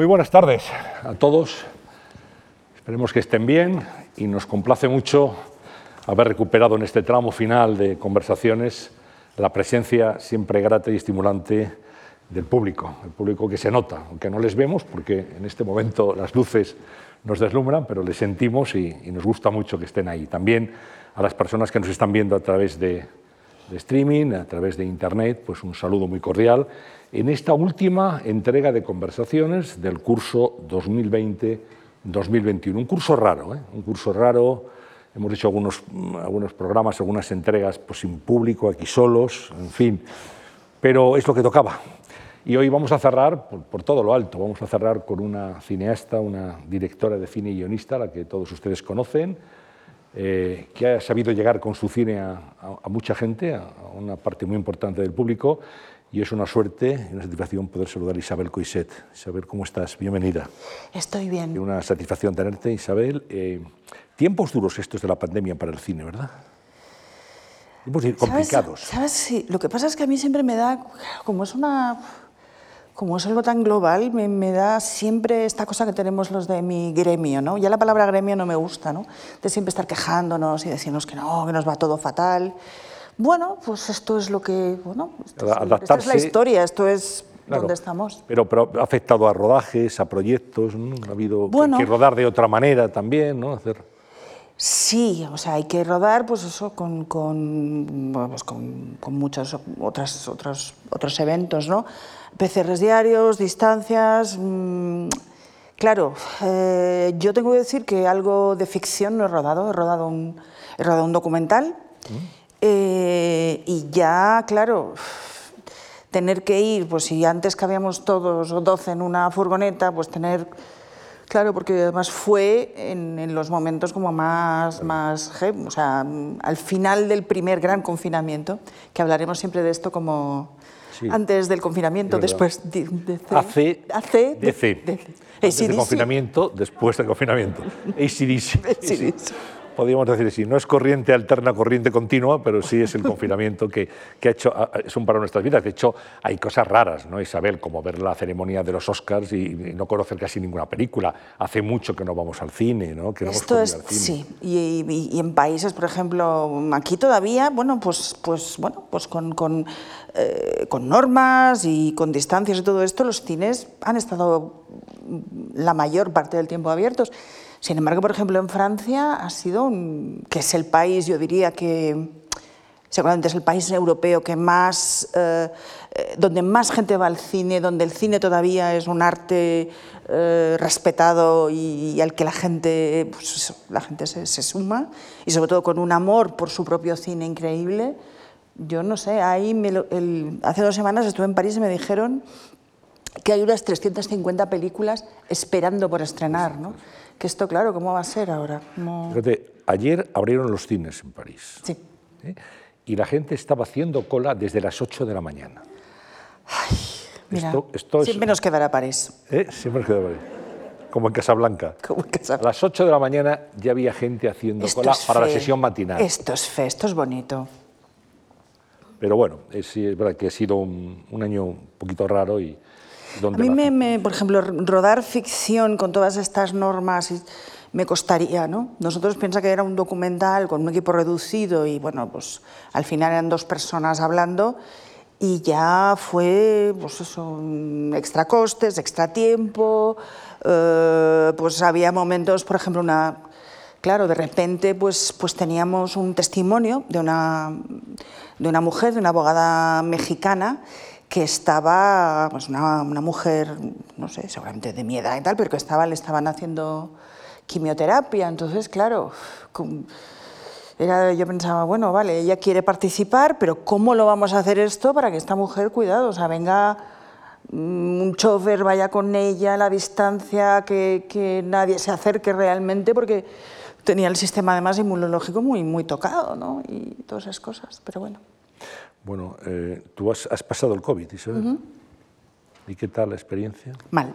Muy buenas tardes a todos. Esperemos que estén bien y nos complace mucho haber recuperado en este tramo final de conversaciones la presencia siempre grata y estimulante del público, el público que se nota, aunque no les vemos porque en este momento las luces nos deslumbran, pero les sentimos y, nos gusta mucho que estén ahí. También a las personas que nos están viendo a través de, de streaming, a través de internet, pues un saludo muy cordial en esta última entrega de conversaciones del curso 2020-2021. Un curso raro, ¿eh? un curso raro. Hemos hecho algunos, algunos programas, algunas entregas pues, sin público, aquí solos, en fin. Pero es lo que tocaba. Y hoy vamos a cerrar por, todo lo alto. Vamos a cerrar con una cineasta, una directora de cine y guionista, la que todos ustedes conocen, eh, que ha sabido llegar con su cine a, a mucha gente, a una parte muy importante del público y es una suerte y una satisfacción poder saludar a Isabel Coiset. Isabel, ¿cómo estás? Bienvenida. Estoy bien. Y una satisfacción tenerte, Isabel. Eh, tiempos duros estos de la pandemia para el cine, ¿verdad? Tiempos complicados. ¿Sabes? Sí. Lo que pasa es que a mí siempre me da, como es una... Como es algo tan global, me, me, da siempre esta cosa que tenemos los de mi gremio, ¿no? Ya la palabra gremio no me gusta, ¿no? De siempre estar quejándonos y decirnos que no, que nos va todo fatal. Bueno, pues esto es lo que, bueno, esto es, esta es la historia, esto es donde estamos. Pero, pero, ha afectado a rodajes, a proyectos, ¿no? ha habido que, rodar de otra manera también, ¿no? Hacer... Sí, o sea, hay que rodar, pues eso, con, con, pues con, con muchos otras, otros, otros eventos, ¿no? PCRs diarios, distancias. Mmm, claro, eh, yo tengo que decir que algo de ficción no he rodado, he rodado un, he rodado un documental. ¿Mm? Eh, y ya, claro, tener que ir, pues si antes cabíamos todos 12 en una furgoneta, pues tener, claro, porque además fue en, los momentos como más, más, o sea, al final del primer gran confinamiento, que hablaremos siempre de esto como antes del confinamiento, después de, de, AC, AC, DC. Antes del confinamiento, después del confinamiento. ACDC. Podríamos decir así, no es corriente alterna, corriente continua, pero sí es el confinamiento que, que, ha hecho, es un para nuestras vidas. De hecho, hay cosas raras, ¿no, Isabel? Como ver la ceremonia de los Oscars y, no conocer casi ninguna película. Hace mucho que no vamos al cine, ¿no? Que Esto es, sí. Y, y, en países, por ejemplo, aquí todavía, bueno, pues, pues, bueno, pues con, con, eh, con normas y con distancias y todo esto, los cines han estado la mayor parte del tiempo abiertos. Sin embargo, por ejemplo, en Francia ha sido, que es el país, yo diría que seguramente es el país europeo que más, eh, eh, donde más gente va al cine, donde el cine todavía es un arte eh, respetado y, al que la gente, pues la gente se, suma, y sobre todo con un amor por su propio cine increíble. Yo no sé, ahí hace dos semanas estuve en París y me dijeron que hay unas 350 películas esperando por estrenar, ¿no? Que esto, claro, ¿cómo va a ser ahora? Fíjate, ayer abrieron los cines en París. Sí. ¿eh? Y la gente estaba haciendo cola desde las 8 de la mañana. Ay, mira, esto, siempre nos quedará París. ¿Eh? Siempre nos quedará París. Como en Casablanca. Como en Casablanca. A las 8 de la mañana ya había gente haciendo cola para la sesión matinal. Esto es fe, esto es bonito. Pero bueno, es, es verdad que ha sido un, un año un poquito raro y, a mí, me, por ejemplo, rodar ficción con todas estas normas me costaría, ¿no? Nosotros piensa que era un documental con un equipo reducido y, bueno, pues al final eran dos personas hablando y ya fue, pues eso, extra costes, extra tiempo, eh, pues había momentos, por ejemplo, una... Claro, de repente pues, pues teníamos un testimonio de una, de una mujer, de una abogada mexicana, que estaba, pues una, una, mujer, no sé, seguramente de mi edad y tal, pero que estaba, le estaban haciendo quimioterapia. Entonces, claro, era, yo pensaba, bueno, vale, ella quiere participar, pero ¿cómo lo vamos a hacer esto para que esta mujer, cuidado, o sea, venga mm, un chofer, vaya con ella a la distancia, que, que nadie se acerque realmente, porque tenía el sistema además inmunológico muy, muy tocado, ¿no? Y todas esas cosas, pero bueno. Bueno, eh, tú has, pasado el COVID, Isabel. ¿Y qué tal la experiencia? Mal.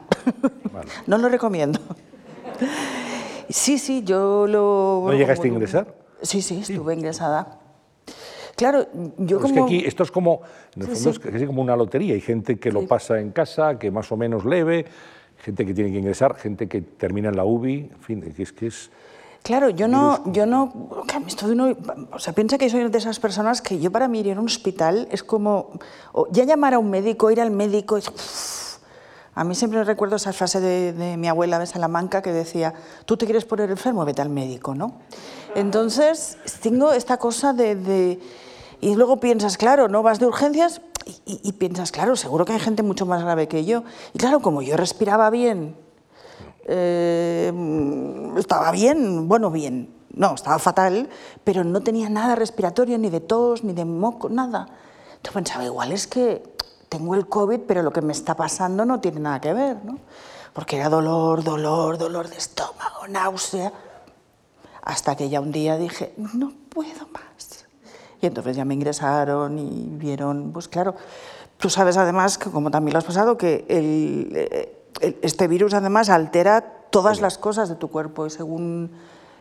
no lo recomiendo. Sí, sí, yo lo... ¿No llegaste a ingresar? Sí, sí, estuve ingresada. Claro, yo como... Es que aquí esto es como, en el fondo es como una lotería. Hay gente que lo pasa en casa, que más o menos leve, gente que tiene que ingresar, gente que termina en la UBI, en fin, es que es... Claro, yo no, yo no, estoy uno, o sea, piensa que soy de esas personas que yo para mí ir a un hospital es como, ya llamar a un médico, ir al médico, es, a mí siempre recuerdo esa frase de, mi abuela de Salamanca que decía, tú te quieres poner enfermo, vete al médico, ¿no? Entonces, tengo esta cosa de, y luego piensas, claro, no vas de urgencias y, y piensas, claro, seguro que hay gente mucho más grave que yo. Y claro, como yo respiraba bien, eh, estaba bien, bueno, bien, no, estaba fatal, pero no tenía nada respiratorio, ni de tos, ni de moco, nada. Entonces pensaba, igual es que tengo el COVID, pero lo que me está pasando no tiene nada que ver, ¿no? Porque era dolor, dolor, dolor de estómago, náusea. Hasta que ya un día dije, no puedo más. Y entonces ya me ingresaron y vieron, pues claro, tú sabes además, que como también lo has pasado, que el, eh, este virus además altera todas las cosas de tu cuerpo y según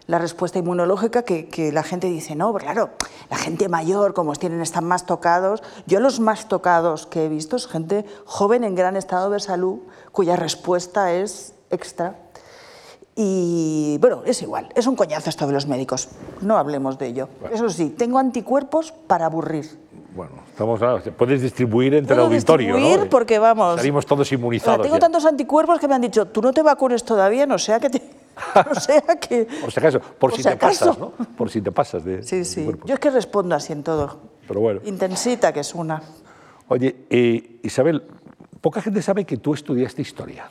la respuesta inmunológica que, la gente dice, no, claro, la gente mayor, como tienen, están más tocados. Yo los más tocados que he visto es gente joven en gran estado de salud cuya respuesta es extra. Y bueno, es igual, es un coñazo esto de los médicos, no hablemos de ello. Eso sí, tengo anticuerpos para aburrir. Bueno, estamos, puedes distribuir entre el auditorio, distribuir porque vamos. Salimos todos inmunizados. tengo tantos anticuerpos que me han dicho, tú no te vacunes todavía, no sea que te. No sea que. por si acaso, por, si, te pasas, ¿no? Por si te pasas de. Sí, sí. Yo es que respondo así en todo. Pero bueno. Intensita, que es una. Oye, eh, Isabel, poca gente sabe que tú estudiaste historia.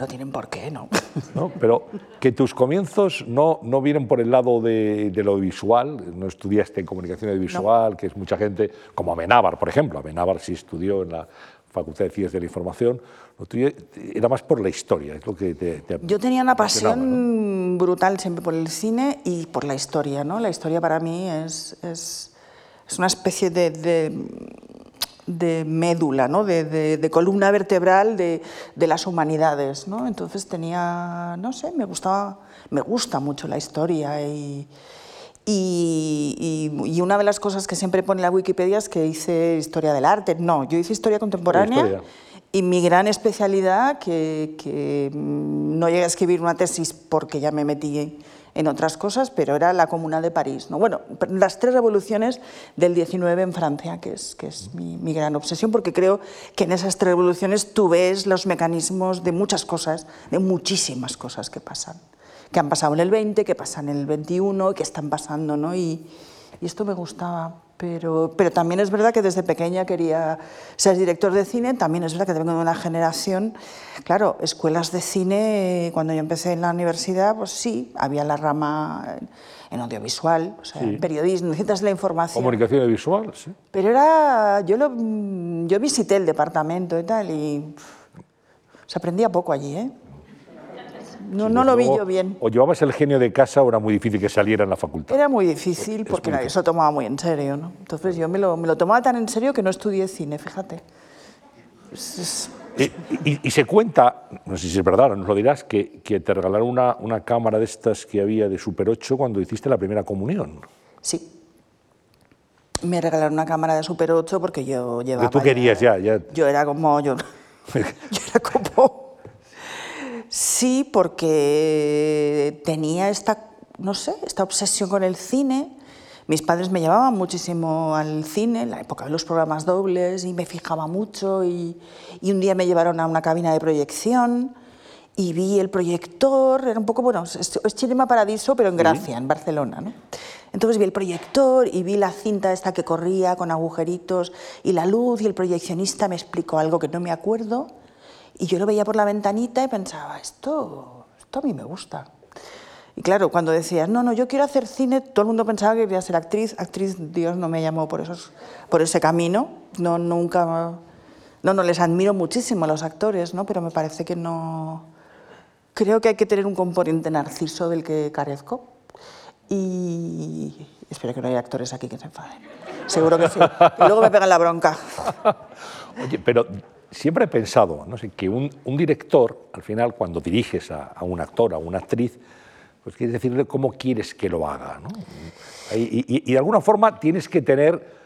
No tienen por qué, ¿no? ¿No? Pero que tus comienzos no, no vienen por el lado de, lo visual, no estudiaste en comunicación audiovisual, que es mucha gente, como Amenábar, por ejemplo. Amenábar sí estudió en la Facultad de Ciencias de la Información, lo tuyo era más por la historia, es lo que te, Yo tenía una pasión brutal siempre por el cine y por la historia, ¿no? La historia para mí es, es, es una especie de de médula, ¿no? de, columna vertebral de, las humanidades. ¿no? Entonces tenía, no sé, me, gustaba, me gusta mucho la historia y, y, una de las cosas que siempre pone la Wikipedia es que hice historia del arte. No, yo hice historia contemporánea. Y mi gran especialidad, que, que no llegué a escribir una tesis porque ya me metí en otras cosas, pero era la Comuna de París. ¿no? Bueno, las tres revoluciones del 19 en Francia, que es, mi, gran obsesión, porque creo que en esas tres revoluciones tú ves los mecanismos de muchas cosas, de muchísimas cosas que pasan, que han pasado en el 20, que pasan en el 21, que están pasando, ¿no? y, y esto me gustaba. Pero, pero también es verdad que desde pequeña quería ser director de cine, también es verdad que vengo de una generación, claro, escuelas de cine, cuando yo empecé en la universidad, pues sí, había la rama en audiovisual, o sea, periodismo, ciencias de la información. Comunicación audiovisual, sí. Pero era, yo, lo, yo visité el departamento y tal, y se aprendía poco allí, ¿eh? No, no lo vi yo bien. O llevabas el genio de casa o era muy difícil que saliera en la facultad. Era muy difícil porque nadie se lo tomaba muy en serio. ¿no? Entonces yo me lo, me lo, tomaba tan en serio que no estudié cine, fíjate. Y, se cuenta, no sé si es verdad, nos lo dirás, que, que te regalaron una, una, cámara de estas que había de Super 8 cuando hiciste la primera comunión. Sí. Me regalaron una cámara de Super 8 porque yo llevaba... Que tú querías ya, ya. Yo era como... Yo, yo era como Sí, porque tenía esta, no sé, esta obsesión con el cine. Mis padres me llevaban muchísimo al cine, en la época de los programas dobles, y me fijaba mucho. Y, un día me llevaron a una cabina de proyección y vi el proyector, era un poco, bueno, es, Cinema Paradiso, pero en Gracia, en Barcelona. ¿no? Entonces vi el proyector y vi la cinta esta que corría con agujeritos y la luz y el proyeccionista me explicó algo que no me acuerdo y yo lo veía por la ventanita y pensaba, esto, esto a mí me gusta. Y claro, cuando decías, no, no, yo quiero hacer cine, todo el mundo pensaba que quería ser actriz. Actriz, Dios no me llamó por, esos, por ese camino. No, nunca... No, no, les admiro muchísimo a los actores, ¿no? pero me parece que no... Creo que hay que tener un componente narciso del que carezco. Y espero que no haya actores aquí que se enfaden. Seguro que sí. Y luego me pegan la bronca. Oye, pero siempre he pensado no sé, que un, director, al final, cuando diriges a, un actor, a una actriz, pues quieres decirle cómo quieres que lo haga. ¿no? Y, de alguna forma tienes que tener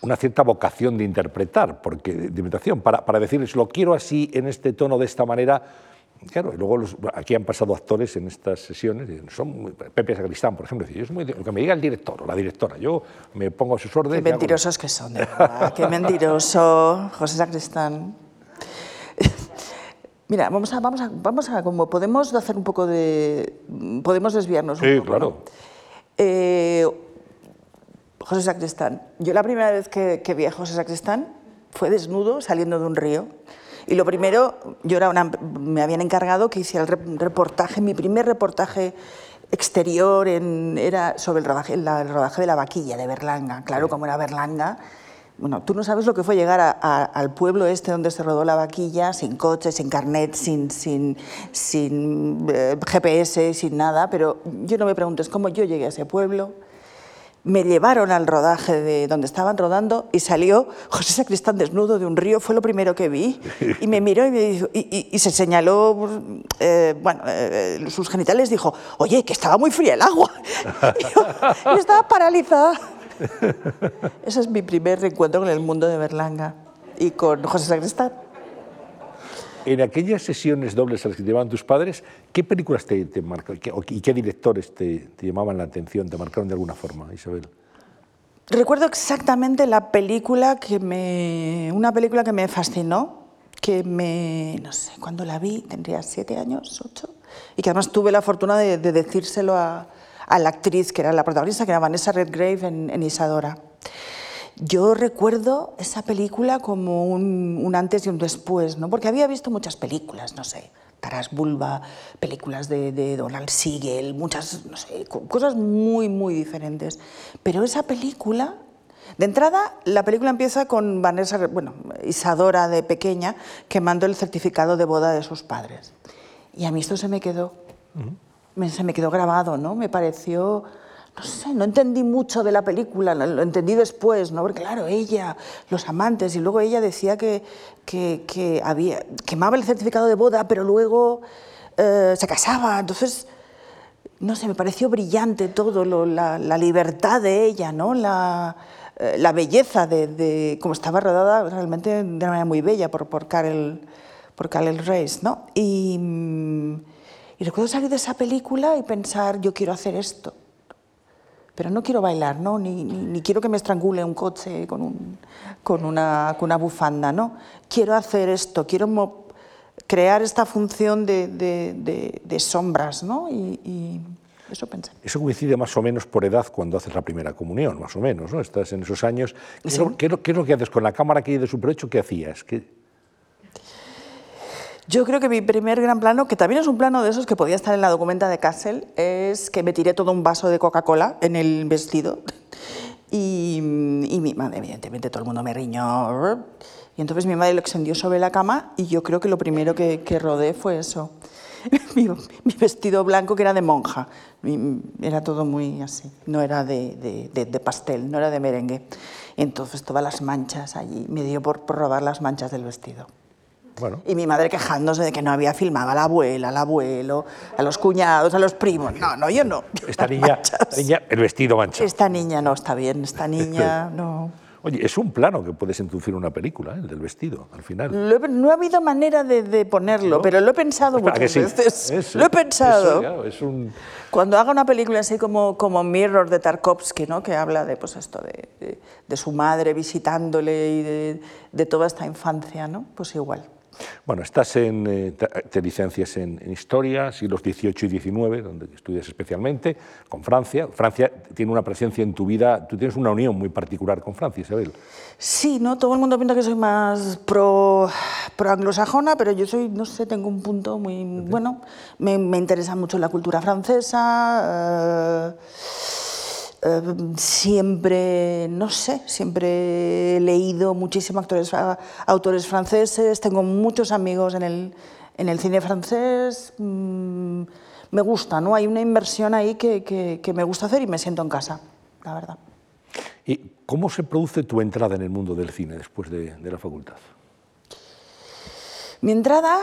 una cierta vocación de interpretar, porque de para, para decirles lo quiero así, en este tono, de esta manera. Claro, y luego los- aquí han pasado actores en estas sesiones, son muy- Pepe Sacristán, por ejemplo, dice, yo es muy- lo que me diga el director o la directora, yo me pongo a sus Qué órdenes. hago- mentirosos que son, de verdad. Qué mentiroso, José Sacristán. Mira, vamos a, vamos a, vamos a, como podemos hacer un poco de, podemos desviarnos un Sí, poco. claro. ¿no? Eh, José Sacristán. Yo la primera vez que, que vi a José Sacristán fue desnudo saliendo de un río. Y lo primero, yo era una, me habían encargado que hiciera el rep- reportaje, mi primer reportaje exterior en- era sobre el rodaje, el rodaje de la vaquilla de Berlanga. Claro, como era Berlanga, bueno, tú no sabes lo que fue llegar a- a- al pueblo este donde se rodó la vaquilla, sin coche, sin carnet, sin, sin, sin eh, GPS, sin nada, pero yo no me preguntes cómo yo llegué a ese pueblo. Me llevaron al rodaje de donde estaban rodando y salió José Sacristán desnudo de un río, fue lo primero que vi. Y me miró y, me dijo- y- se señaló eh, bueno, eh, sus genitales, dijo, oye, que estaba muy fría el agua. Y yo estaba paralizada. Ese es mi primer reencuentro con el mundo de Berlanga y con José Sacristán. En aquellas sesiones dobles a las que te llevaban tus padres, ¿qué películas te, te marcaron ¿Qué- o- y qué directores te, te llamaban la atención, te marcaron de alguna forma, Isabel? Recuerdo exactamente la película que me. Una película que me fascinó, que me. No sé, cuando la vi, tendría siete años, ocho, y que además tuve la fortuna de, de decírselo a, a la actriz que era la protagonista, que era Vanessa Redgrave en, en Isadora. Yo recuerdo esa película como un, un antes y un después, ¿no? porque había visto muchas películas, no sé, Taras Bulba, películas de, de Donald Siegel, muchas, no sé, co- cosas muy, muy diferentes. Pero esa película, de entrada, la película empieza con Vanessa, bueno, Isadora de pequeña, quemando el certificado de boda de sus padres. Y a mí esto se me quedó, me- se me quedó grabado, ¿no? Me pareció, no sé, no entendí mucho de la película, lo entendí después, ¿no? Porque claro, ella, los amantes, y luego ella decía que, que, que había, quemaba el certificado de boda, pero luego eh, se casaba, entonces, no sé, me pareció brillante todo, lo- la, libertad de ella, ¿no? La, eh, la belleza de, de cómo estaba rodada, realmente de una manera muy bella por, por Karel, por Karel Reis, ¿no? Y, mm, y recuerdo salir de esa película y pensar, yo quiero hacer esto. Pero no quiero bailar, ¿no? Ni, ni, ni quiero que me estrangule un coche con, un- con, una, con una bufanda, ¿no? Quiero hacer esto, quiero crear esta función de, de- de- de sombras, ¿no? Y, y eso pensé. Eso coincide más o menos por edad cuando haces la primera comunión, más o menos, ¿no? Estás en esos años. ¿Qué, es, lo, qué es lo- qué es lo que haces con la cámara que hay de Super 8? ¿Qué hacías? ¿Qué- Yo creo que mi primer gran plano, que también es un plano de esos que podía estar en la documenta de Castle, es que me tiré todo un vaso de Coca-Cola en el vestido y, mi madre, evidentemente, todo el mundo me riñó. Y entonces mi madre lo extendió sobre la cama y yo creo que lo primero que, que rodé fue eso. Mi, vestido blanco que era de monja. Era todo muy así, no era de, pastel, no era de merengue. Entonces todas las manchas allí, me dio por robar las manchas del vestido. Bueno, Y mi madre quejándose de que no había filmado a la abuela, al abuelo, a los cuñados, a los primos. No, no, yo no. esta niña, niña, el vestido manchado. Esta niña no está bien, esta niña no. Oye, es un plano que puedes introducir en una película, ¿eh? el del vestido, al final. Lo he- no ha habido manera de, de ponerlo, pero lo he pensado ¿A que muchas sí? veces. Lo he pensado. eso, claro, es un... Cuando haga una película así como, como Mirror de Tarkovsky, ¿no? que habla de, pues esto, de, de- de su madre visitándole y de, de toda esta infancia, ¿no? pues igual. Bueno, estás en, eh, te, licencias en, en Historia, siglos XVIII y XIX, donde estudias especialmente, con Francia. Francia tiene una presencia en tu vida, tú tienes una unión muy particular con Francia, Isabel. Sí, ¿no? Todo el mundo piensa que soy más pro, pro anglosajona, pero yo soy, no sé, tengo un punto muy... Bueno, me, me interesa mucho la cultura francesa. eh, eh, siempre, no sé, siempre he leído muchísimos actores, a- autores franceses, tengo muchos amigos en el, en el cine francés. mm, me gusta, ¿no? Hay una inversión ahí que, que- que me gusta hacer y me siento en casa, la verdad. ¿Y cómo se produce tu entrada en el mundo del cine después de, de la facultad? Mi entrada,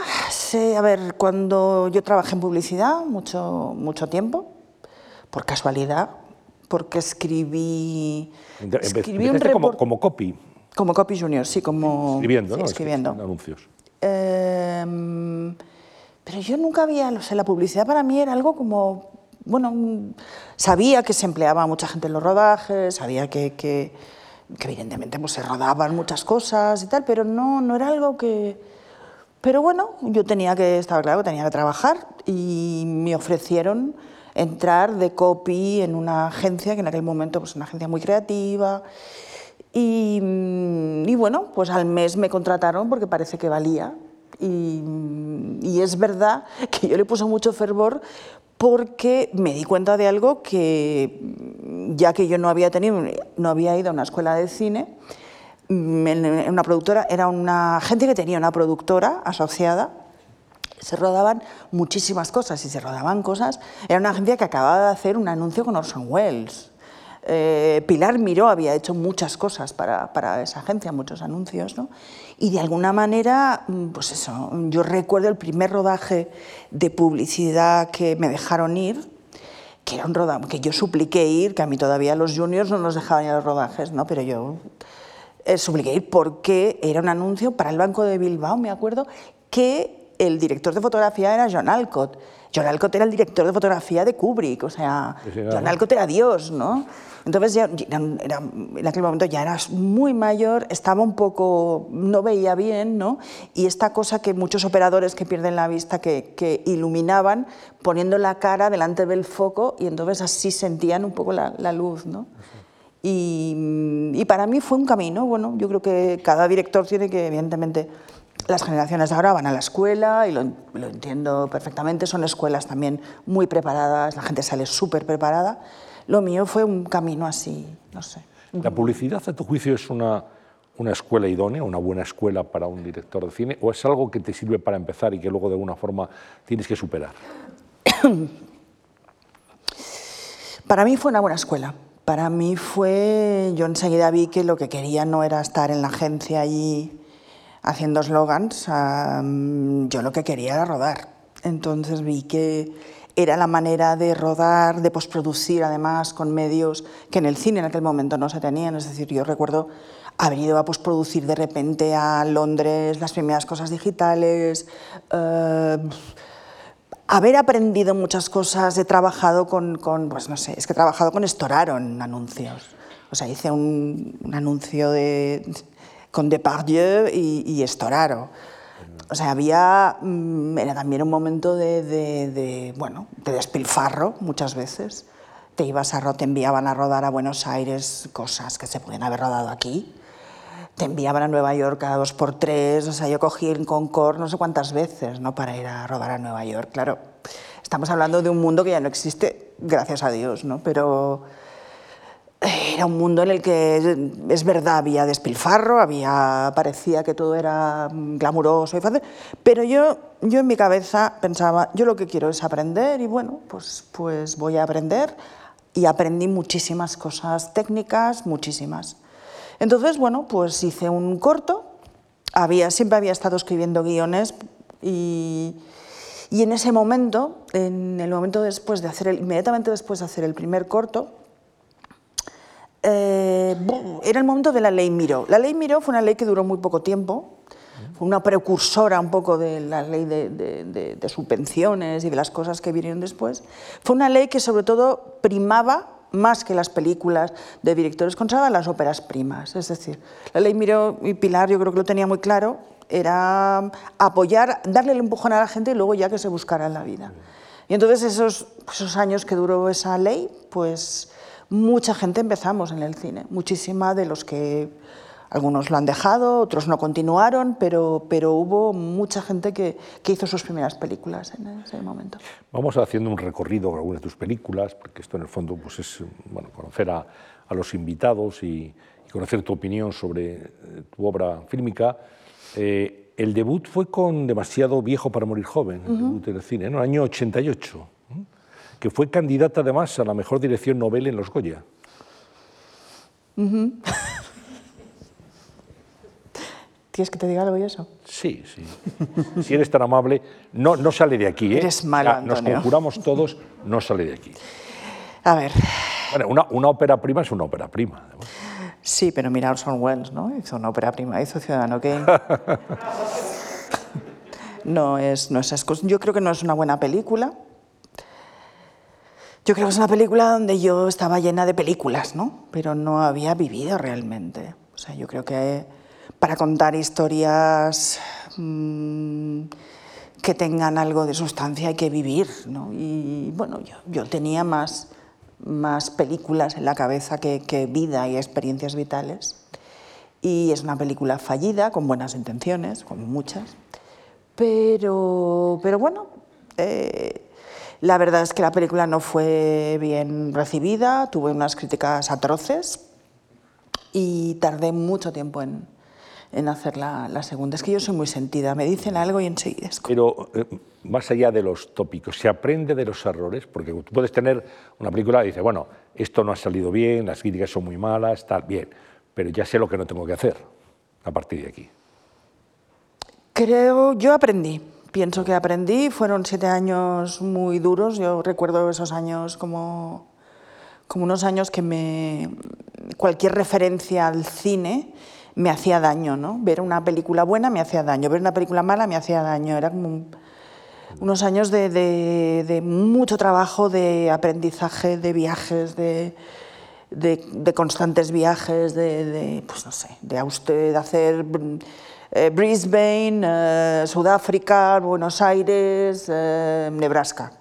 a ver, cuando yo trabajé en publicidad mucho, mucho tiempo, por casualidad, porque escribí, escribí un como, copy, como copy junior, sí, como escribiendo, sí, ¿no? escribiendo. anuncios. Eh, pero yo nunca había, o sea, la publicidad para mí era algo como, bueno, mm, sabía que se empleaba mucha gente en los rodajes, sabía que, que, que evidentemente pues, se rodaban muchas cosas y tal, pero no, no era algo que... Pero bueno, yo tenía que, estaba claro que tenía que trabajar y me ofrecieron entrar de copy en una agencia, que en aquel momento pues una agencia muy creativa. Y, mm, y bueno, pues al mes me contrataron porque parece que valía. Y, y es verdad que yo le puse mucho fervor porque me di cuenta de algo que, mm, ya que yo no había tenido, no había ido a una escuela de cine, mm, una productora, era una gente que tenía una productora asociada se rodaban muchísimas cosas y se rodaban cosas. Era una agencia que acababa de hacer un anuncio con Orson Welles. Eh, Pilar Miró había hecho muchas cosas para, para esa agencia, muchos anuncios, ¿no? Y de alguna manera, mm, pues eso, yo recuerdo el primer rodaje de publicidad que me dejaron ir, que era un rodaje que yo supliqué ir, que a mí todavía los juniors no nos dejaban ir a los rodajes, ¿no? Pero yo eh, supliqué ir porque era un anuncio para el Banco de Bilbao, me acuerdo, que el director de fotografía era John Alcott. John Alcott era el director de fotografía de Kubrick, o sea. John Alcott era Dios, ¿no? Entonces, ya, era- en aquel momento ya era muy mayor, estaba un poco, no veía bien, ¿no? Y esta cosa que muchos operadores que pierden la vista, que, que iluminaban poniendo la cara delante del foco y entonces así sentían un poco la, la luz, ¿no? Y, y para mí fue un camino, bueno, yo creo que cada director tiene que, evidentemente, las generaciones de ahora van a la escuela y lo, lo entiendo perfectamente, son escuelas también muy preparadas, la gente sale súper preparada. Lo mío fue un camino así, no sé. ¿La publicidad, a tu juicio, es una, una escuela idónea, una buena escuela para un director de cine, o es algo que te sirve para empezar y que luego de alguna forma tienes que superar? Para mí fue una buena escuela. Para mí fue, yo enseguida vi que lo que quería no era estar en la agencia allí haciendo slogans, am, yo lo que quería era rodar. Entonces vi que era la manera de rodar, de postproducir además con medios que en el cine en aquel momento no se tenían. Es decir, yo recuerdo haber ido a postproducir de repente a Londres las primeras cosas digitales, eh, haber aprendido muchas cosas, he trabajado con, con, pues no sé, es que he trabajado con Storaro en anuncios. O sea, hice un, un anuncio de, con Depardieu y, y Storaro. O sea, había, mm, era también un momento de, de- bueno, de despilfarro muchas veces. Te ibas a, te enviaban a rodar a Buenos Aires cosas que se podían haber rodado aquí te enviaban a Nueva York cada dos por tres, o sea, yo cogí el Concord no sé cuántas veces, ¿no? Para ir a rodar a Nueva York, claro. Estamos hablando de un mundo que ya no existe, gracias a Dios, ¿no? Pero era un mundo en el que, es verdad, había despilfarro, había, parecía que todo era mm, glamuroso y fácil, pero yo, yo en mi cabeza pensaba, yo lo que quiero es aprender y bueno, pues, pues voy a aprender y aprendí muchísimas cosas técnicas, muchísimas. Entonces, bueno, pues hice un corto, había, siempre había estado escribiendo guiones y, y en ese momento, en el momento después de hacer el, inmediatamente después de hacer el primer corto, eh, era el momento de la ley Miró. La ley Miró fue una ley que duró muy poco tiempo, fue una precursora un poco de la ley de, de- de- de subvenciones y de las cosas que vinieron después. Fue una ley que sobre todo primaba más que las películas de directores consagrados, las óperas primas. Es decir, la ley Miró y Pilar yo creo que lo tenía muy claro, era apoyar, darle el empujón a la gente y luego ya que se buscara en la vida. Y entonces esos, esos años que duró esa ley, pues mucha gente empezamos en el cine, muchísima de los que algunos lo han dejado, otros no continuaron, pero, pero hubo mucha gente que, que hizo sus primeras películas en ese momento. Vamos haciendo un recorrido con algunas de tus películas, porque esto en el fondo pues es bueno, conocer a, a los invitados y, y conocer tu opinión sobre eh, tu obra fílmica. Eh, el debut fue con Demasiado viejo para morir joven, el debut en el cine, ¿no? año 88, ¿eh? Que fue candidata además a la mejor dirección novel en los Goya. ¿Quieres que te diga algo y eso? Sí, sí. Si eres tan amable, no, no sale de aquí. ¿eh? Eres malo, Nos Antonio. conjuramos todos, no sale de aquí. A ver, Bueno, una, una ópera prima es una ópera prima. Sí, pero mira Orson Welles, ¿no? Hizo una ópera prima, hizo Ciudadano Kane. no es, no es Yo creo que no es una buena película. Yo creo que es una película donde yo estaba llena de películas, ¿no? Pero no había vivido realmente. O sea, yo creo que para contar historias mmm, que tengan algo de sustancia hay que vivir, ¿no? Y bueno, yo, tenía más, más películas en la cabeza que, que, vida y experiencias vitales. Y es una película fallida, con buenas intenciones, como muchas. Pero, pero bueno, eh, la verdad es que la película no fue bien recibida, tuve unas críticas atroces y tardé mucho tiempo en, en hacer la, la, segunda. Es que yo soy muy sentida, me dicen algo y enseguida es Pero eh, más allá de los tópicos, ¿se aprende de los errores? Porque tú puedes tener una película y dices, bueno, esto no ha salido bien, las críticas son muy malas, está bien, pero ya sé lo que no tengo que hacer a partir de aquí. Creo, yo aprendí, pienso que aprendí, fueron siete años muy duros, yo recuerdo esos años como, como unos años que me, cualquier referencia al cine me hacía daño, ¿no? Ver una película buena me hacía daño, ver una película mala me hacía daño, era como unos años de, mucho trabajo, de aprendizaje, de viajes, de, de constantes viajes, de, pues no sé, de, usted, de hacer eh, Brisbane, eh, Sudáfrica, Buenos Aires, eh, Nebraska.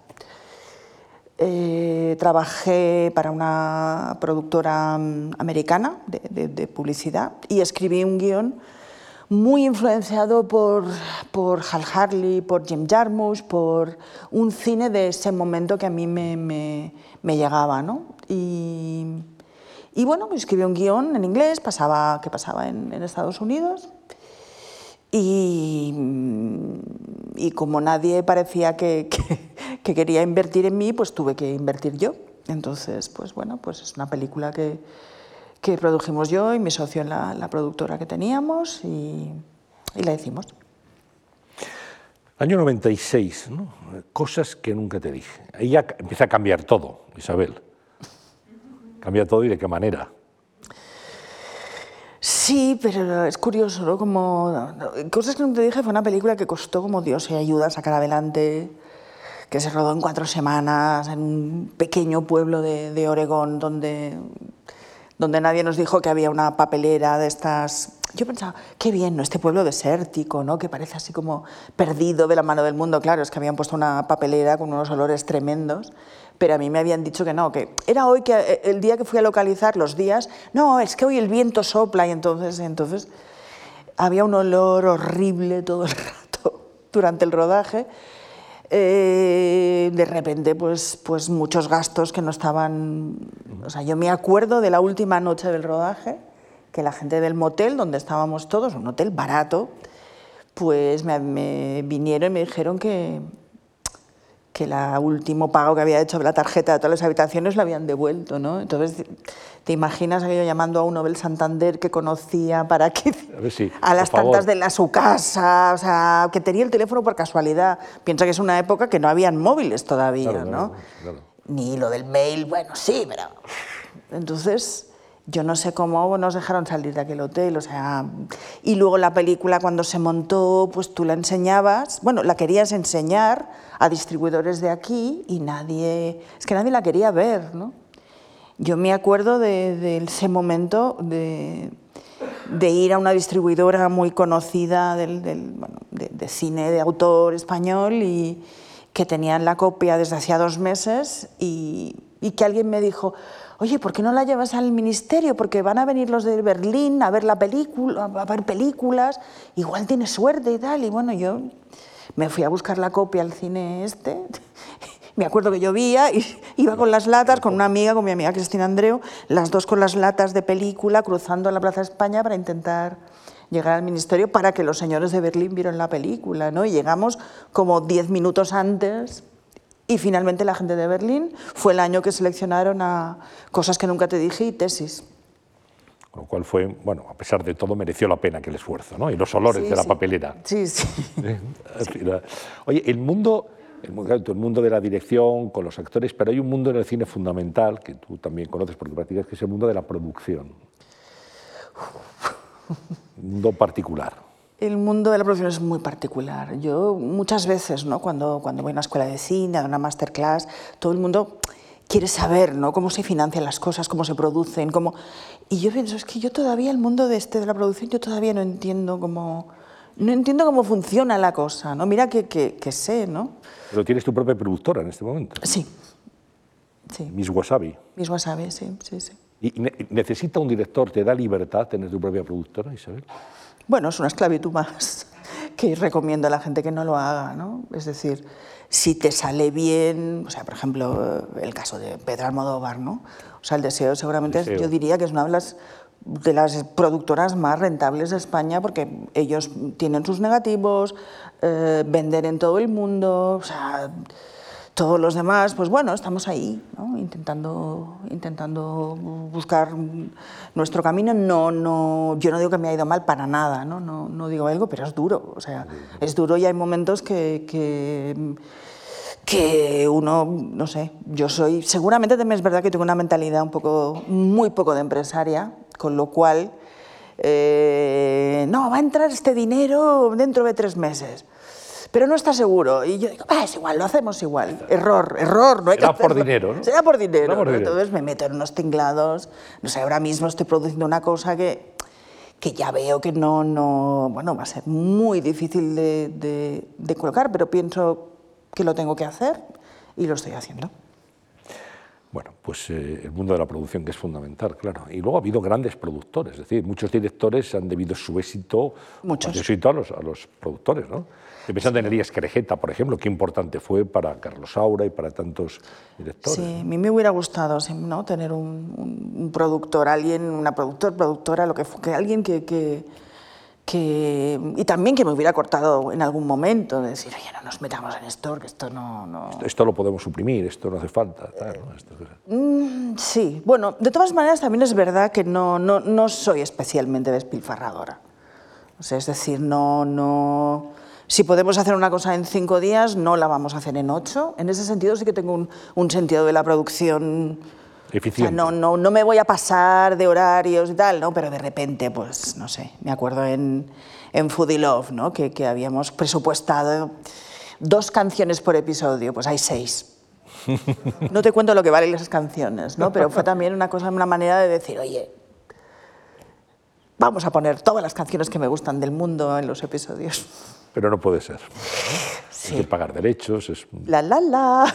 trabajé para una productora mm, americana de, publicidad y escribí un guion muy influenciado por, Hal Harley, por Jim Jarmusch, por un cine de ese momento que a mí me, llegaba. ¿no? Y, bueno, escribí un guion en inglés pasaba, que pasaba en Estados Unidos y, y como nadie parecía que, que, que, quería invertir en mí, pues tuve que invertir yo. Entonces, pues bueno, pues es una película que, que produjimos yo y mi socio en la, la productora que teníamos y, y, la hicimos. Año 96, ¿no? cosas que nunca te dije. Ahí ya empieza a cambiar todo, Isabel. Cambia todo y de qué manera. Sí, pero es curioso, ¿no? Como Cosas que no te dije fue una película que costó como Dios y ayuda a sacar adelante, que se rodó en cuatro semanas en un pequeño pueblo de, de Oregón donde, donde nadie nos dijo que había una papelera de estas... Yo pensaba, qué bien, ¿no? Este pueblo desértico, ¿no? Que parece así como perdido de la mano del mundo. Claro, es que habían puesto una papelera con unos olores tremendos pero a mí me habían dicho que no, que era hoy que eh, el día que fui a localizar los días, no, es que hoy el viento sopla y entonces, entonces había un olor horrible todo el rato durante el rodaje. Eh, de repente, pues, pues muchos gastos que no estaban... O sea, yo me acuerdo de la última noche del rodaje, que la gente del motel donde estábamos todos, un hotel barato, pues me, me vinieron y me dijeron que, que el último pago que había hecho de la tarjeta de todas las habitaciones lo habían devuelto, ¿no? Entonces, ¿te imaginas aquello llamando a un Nobel Santander que conocía para que... A, sí, a las tantas de la, su casa, o sea, que tenía el teléfono por casualidad. Piensa que es una época que no habían móviles todavía, claro, ¿no? Claro. Ni lo del mail, bueno, sí, pero... Entonces, yo no sé cómo nos dejaron salir de aquel hotel, o sea, y luego la película cuando se montó, pues tú la enseñabas, bueno, la querías enseñar a distribuidores de aquí y nadie, es que nadie la quería ver, ¿no? Yo me acuerdo de, ese momento de, ir a una distribuidora muy conocida del, bueno, de, cine de autor español y que tenían la copia desde hacía dos meses y que alguien me dijo, oye, ¿por qué no la llevas al ministerio? Porque van a venir los de Berlín a ver la película, a ver películas, igual tienes suerte y tal. Y bueno, yo me fui a buscar la copia al cine este. Me acuerdo que llovía y iba con las latas, con una amiga, con mi amiga Cristina Andreu, las dos con las latas de película, cruzando la Plaza España para intentar llegar al ministerio para que los señores de Berlín vieran la película, ¿no? Y llegamos como diez minutos antes y finalmente la gente de Berlín fue el año que seleccionaron a Cosas que nunca te dije y tesis. Con lo cual fue, bueno, a pesar de todo, mereció la pena aquel esfuerzo, ¿no? Y los olores Sí, de la sí. papelera. Sí, sí. Oye, el mundo el, el mundo de la dirección con los actores, pero hay un mundo en el cine fundamental que tú también conoces porque practicas, que es el mundo de la producción. Un mundo particular. El mundo de la producción es muy particular. Yo muchas veces, ¿no? cuando, cuando voy a una escuela de cine, a una masterclass, todo el mundo quiere saber ¿no? cómo se financian las cosas, cómo se producen, cómo... Y yo pienso, es que yo todavía el mundo de, este, de la producción, yo todavía no entiendo cómo, no entiendo cómo funciona la cosa, ¿no? Mira que, que, que sé, ¿no? Pero tienes tu propia productora en este momento. Sí, sí. Miss Wasabi. Mis wasabi, sí, sí, sí. ¿Y ne- necesita un director, te da libertad tener tu propia productora, Isabel? Bueno, es una esclavitud más que recomiendo a la gente que no lo haga, ¿no? Es decir, si te sale bien, o sea, por ejemplo, el caso de Pedro Almodóvar, ¿no? O sea, el deseo seguramente Deseo. yo diría que es una de las de las productoras más rentables de España porque ellos tienen sus negativos, eh, venden en todo el mundo, o sea, todos los demás, pues bueno, estamos ahí, intentando, intentando buscar nuestro camino. No, no, yo no digo que me ha ido mal para nada, no, no, digo algo, pero es duro. O sea, es duro y hay momentos que, que, que uno, no sé, yo soy, seguramente también es verdad que tengo una mentalidad un poco, muy poco de empresaria, con lo cual, eh, no, va a entrar este dinero dentro de tres meses pero no está seguro. Y yo digo, "Ah, es igual, lo hacemos igual. Error, error, no hay Será que por dinero, ¿no? Será por dinero. Será por dinero. Entonces me meto en unos tinglados. No sé, ahora mismo estoy produciendo una cosa que, que ya veo que no, no, bueno, va a ser muy difícil de, de- de colocar, pero pienso que lo tengo que hacer y lo estoy haciendo. Bueno, pues eh, el mundo de la producción que es fundamental, claro. Y luego ha habido grandes productores, es decir, muchos directores han debido su éxito, Muchos. su éxito a los, a los productores, ¿no? Estoy pensando en Elías por ejemplo, qué importante fue para Carlos Saura y para tantos directores. Sí, a mí me hubiera gustado ¿no? tener un, un- productor, alguien, una productor, productora, lo que, que alguien que, que, que- Y también que me hubiera cortado en algún momento, de decir, oye, no nos metamos en esto, que esto no... no... Esto lo podemos suprimir, esto no hace falta. tal, ¿no? Esto- Mm, sí, bueno, de todas maneras también es verdad que no, no, no soy especialmente despilfarradora. O sea, es decir, no, no... Si podemos hacer una cosa en cinco días, no la vamos a hacer en ocho. En ese sentido sí que tengo un, un sentido de la producción O sea, Eficiente. no, no, no me voy a pasar de horarios y tal, ¿no? Pero de repente, pues, no sé, me acuerdo en, en Foodie Love, ¿no? Que, que habíamos presupuestado dos canciones por episodio, pues hay seis. No te cuento lo que valen esas canciones, ¿no? Pero fue también una cosa, una manera de decir, oye, vamos a poner todas las canciones que me gustan del mundo en los episodios. Pero no puede ser. Sí. Hay que pagar derechos, es La la la.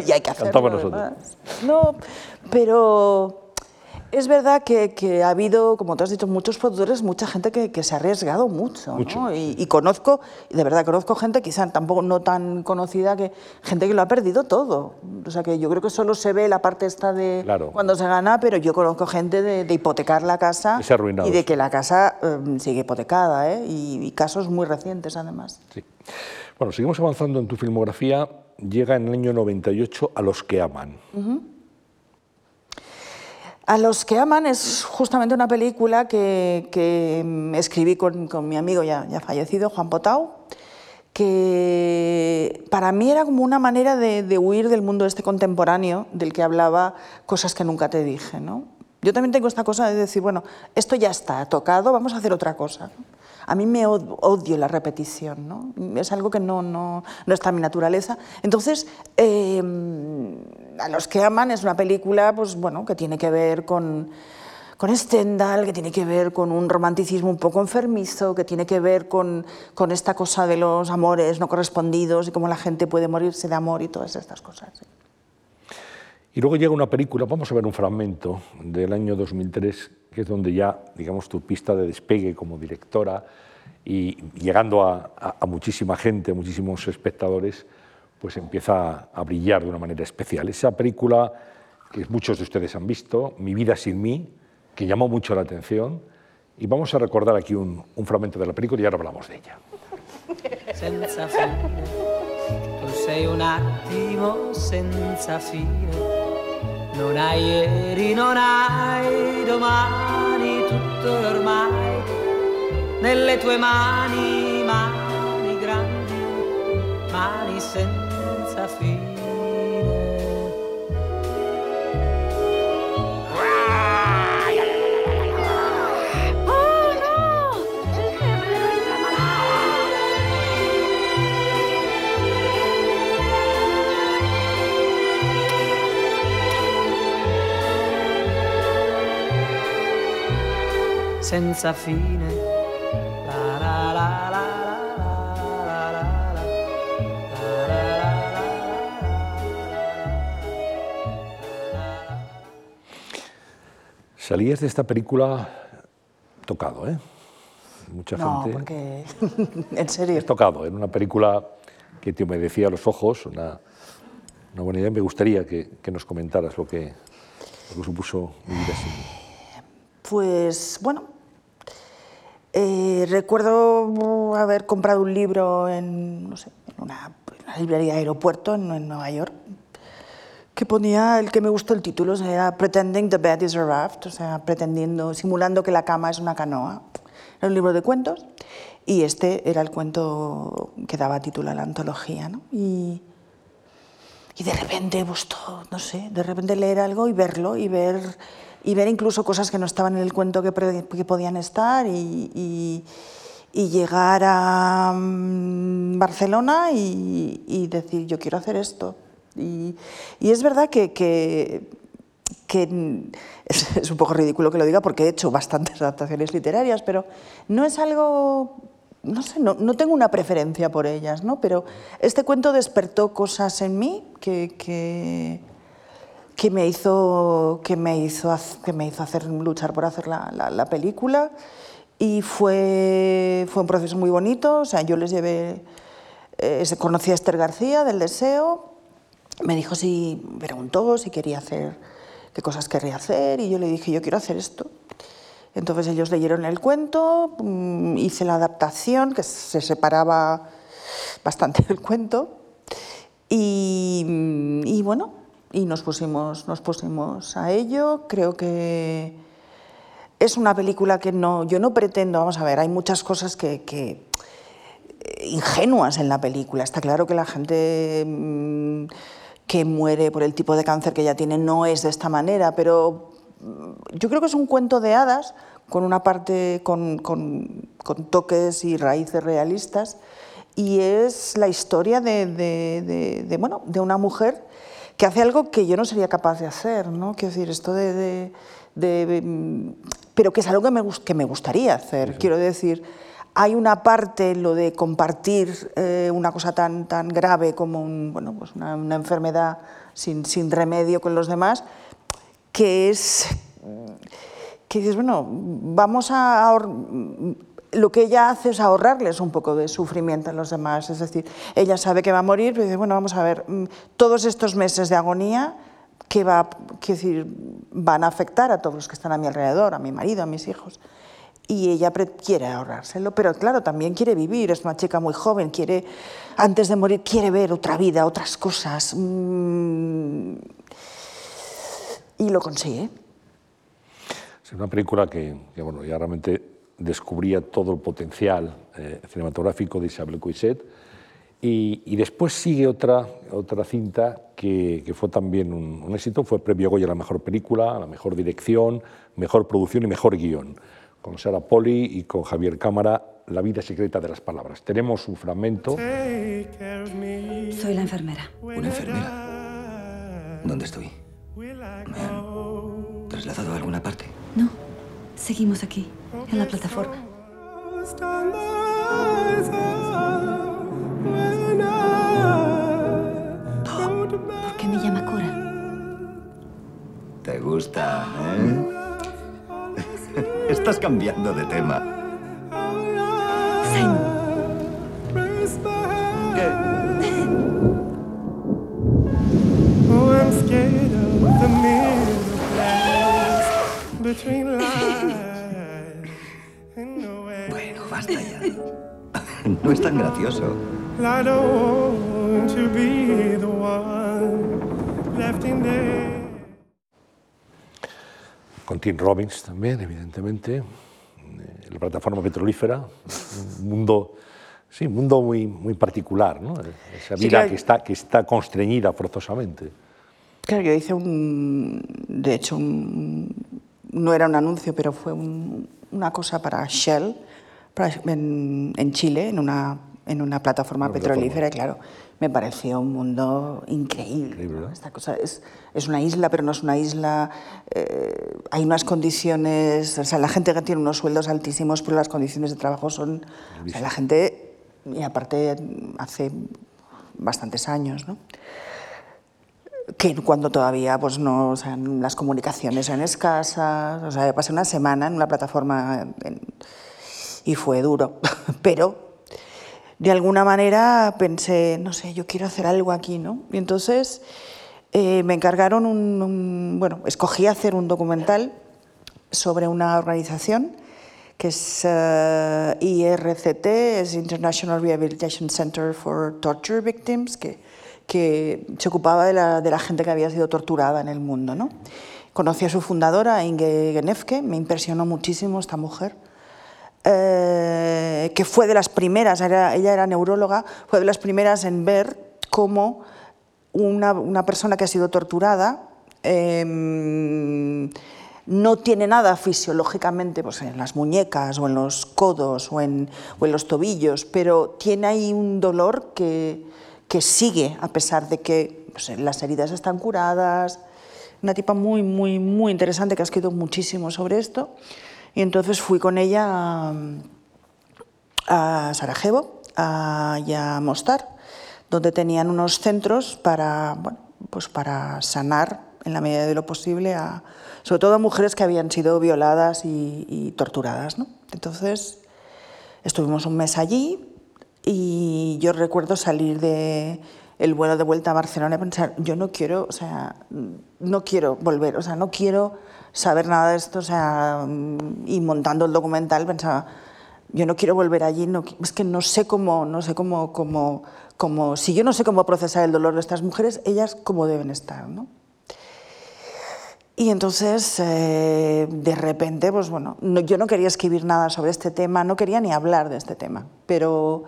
y hay que hacerlo. Cantamos nosotros. además. No, pero es verdad que, que ha habido, como tú has dicho, muchos productores, mucha gente que, que se ha arriesgado mucho. ¿no? Y, y conozco, de verdad conozco gente, quizá tampoco no tan conocida, que gente que lo ha perdido todo. O sea que yo creo que solo se ve la parte esta de Claro. cuando se gana, pero yo conozco gente de, de hipotecar la casa y de que la casa eh, sigue hipotecada, ¿eh? y, y casos muy recientes además. Sí. Bueno, seguimos avanzando en tu filmografía. Llega en el año 98 a los que aman. A los que aman es justamente una película que, escribí con, mi amigo ya, fallecido, Juan Potau, que para mí era como una manera de, huir del mundo este contemporáneo del que hablaba cosas que nunca te dije. ¿no? Yo también tengo esta cosa de decir, bueno, esto ya está tocado, vamos a hacer otra cosa. A mí me od- odio la repetición, ¿no? es algo que no, no, no está en mi naturaleza. Entonces, eh, a los que aman es una película pues, bueno, que tiene que ver con, con Stendhal, que tiene que ver con un romanticismo un poco enfermizo, que tiene que ver con, con esta cosa de los amores no correspondidos y cómo la gente puede morirse de amor y todas estas cosas. Y luego llega una película, vamos a ver un fragmento del año 2003, que es donde ya, digamos, tu pista de despegue como directora y llegando a, a- a muchísima gente, a muchísimos espectadores, pues empieza a brillar de una manera especial. Esa película que muchos de ustedes han visto, Mi vida sin mí, que llamó mucho la atención, y vamos a recordar aquí un, un fragmento de la película y ahora hablamos de ella. senza fine. Tu sei un attimo senza fine. Non hai ieri, non hai domani, tutto ormai nelle tue mani, mani grandi, mani senza senza fine. senza fine. Salías de esta película tocado, ¿eh? Mucha No, gente. porque, en serio. Es tocado, en una película que te humedecía los ojos, una, una buena idea. Me gustaría que, que nos comentaras lo que, lo que supuso vivir así. Pues bueno, eh, recuerdo haber comprado un libro en, no sé, en una, en una librería de aeropuerto en, en Nueva York que ponía el que me gustó el título, o sea, Pretending the Bed is a Raft, o sea, pretendiendo, simulando que la cama es una canoa. Era un libro de cuentos y este era el cuento que daba título a la antología, ¿no? Y, y de repente, todo, no sé, de repente leer algo y verlo y ver, y ver incluso cosas que no estaban en el cuento que, que podían estar y, y- y llegar a mm, Barcelona y, y decir, yo quiero hacer esto. Y, es verdad que, es, un poco ridículo que lo diga porque he hecho bastantes adaptaciones literarias, pero no es algo, no sé, no, no tengo una preferencia por ellas, ¿no? pero este cuento despertó cosas en mí que, que, me hizo, que me hizo, que me hizo hacer, luchar por hacer la, la- la película y fue, fue un proceso muy bonito, o sea, yo les llevé, eh, conocí a Esther García del Deseo, me dijo si, preguntó si quería hacer, qué cosas querría hacer, y yo le dije, yo quiero hacer esto. Entonces ellos leyeron el cuento, mm, hice la adaptación, que se separaba bastante del cuento, y, mm, y bueno, y nos pusimos, nos pusimos a ello. Creo que es una película que no, yo no pretendo, vamos a ver, hay muchas cosas que, que ingenuas en la película. Está claro que la gente mm, que muere por el tipo de cáncer que ella tiene no es de esta manera, pero mm, yo creo que es un cuento de hadas con una parte con, con- con toques y raíces realistas y es la historia de, de- de- de, bueno, de una mujer que hace algo que yo no sería capaz de hacer, ¿no? Quiero decir, esto de... mm, pero que es algo que me, que me gustaría hacer. Quiero decir, hay una parte, lo de compartir eh, una cosa tan, tan grave como un- bueno, pues una, enfermedad sin, sin remedio con los demás, que es que dices, bueno, vamos a lo que ella hace es ahorrarles un poco de sufrimiento a los demás. Es decir, ella sabe que va a morir, pero dice, bueno, vamos a ver, mm, todos estos meses de agonía que va, decir, van a afectar a todos los que están a mi alrededor, a mi marido, a mis hijos. Y ella quiere ahorrárselo, pero claro, también quiere vivir, es una chica muy joven, quiere, antes de morir, quiere ver otra vida, otras cosas. mm, y lo consigue. Es una película que, que, bueno, ya realmente descubría todo el potencial eh, cinematográfico de Isabel Coixet. Y, y después sigue otra, otra cinta que, que fue también un, un éxito, fue premio Goya a la mejor película, a la mejor dirección, mejor producción y mejor guion, con Sara Poli y con Javier Cámara, La vida secreta de las palabras. Tenemos un fragmento. Soy la enfermera. ¿Una enfermera? ¿Dónde estoy? ¿Me han trasladado a alguna parte? No, seguimos aquí, en la plataforma. ¿Por qué me llama Cora? ¿Te gusta, eh? Estás cambiando de tema. Bueno, basta ya. No es tan gracioso. I don't want to be the one left in there. Tim Robbins también, evidentemente, eh, la plataforma petrolífera, un mundo, sí, un mundo muy, muy particular, ¿no? esa Sí, vida claro. que, está, que está constreñida forzosamente. Claro, yo hice un, de hecho, un- no era un anuncio, pero fue un- una cosa para Shell para- en, en Chile, en una en una plataforma Una petrolífera, y claro, me pareció un mundo increíble. Increíble, ¿no? ¿no? Esta cosa es, es una isla, pero no es una isla. eh, hay unas condiciones, o sea, la gente que tiene unos sueldos altísimos, pero las condiciones de trabajo son. O sea, la gente, y aparte hace bastantes años, ¿no? que cuando todavía pues no, o sea, las comunicaciones eran escasas, o sea, pasé una semana en una plataforma en- y fue duro, pero de alguna manera pensé, no sé, yo quiero hacer algo aquí, ¿no? Y entonces eh, me encargaron un, bueno, escogí hacer un documental sobre una organización que es eh, IRCT, es International Rehabilitation Center for Torture Victims, que, que se ocupaba de la, de la gente que había sido torturada en el mundo. ¿no? Conocí a su fundadora, Inge Genefke, me impresionó muchísimo esta mujer, eh, que fue de las primeras, era- ella era neuróloga, fue de las primeras en ver cómo una, una persona que ha sido torturada em, no tiene nada fisiológicamente pues, en las muñecas o en los codos o en, o en los tobillos, pero tiene ahí un dolor que, que sigue a pesar de que pues, las heridas están curadas. Una tipa muy, muy, muy interesante que ha escrito muchísimo sobre esto. Y entonces fui con ella a, Sarajevo a, y a Mostar, donde tenían unos centros para, bueno, pues para sanar en la medida de lo posible a, sobre todo a mujeres que habían sido violadas y, y torturadas. ¿no? Entonces estuvimos un mes allí y yo recuerdo salir de el vuelo de vuelta a Barcelona y pensar, yo no quiero, o sea, no quiero volver, o sea, no quiero saber nada de esto, o sea, y montando el documental pensaba, yo no quiero volver allí, no, es que no sé cómo, no sé cómo, cómo, cómo, si yo no sé cómo procesar el dolor de estas mujeres, ellas cómo deben estar, ¿no? Y entonces, eh, de repente, pues bueno, no- yo no quería escribir nada sobre este tema, no quería ni hablar de este tema, pero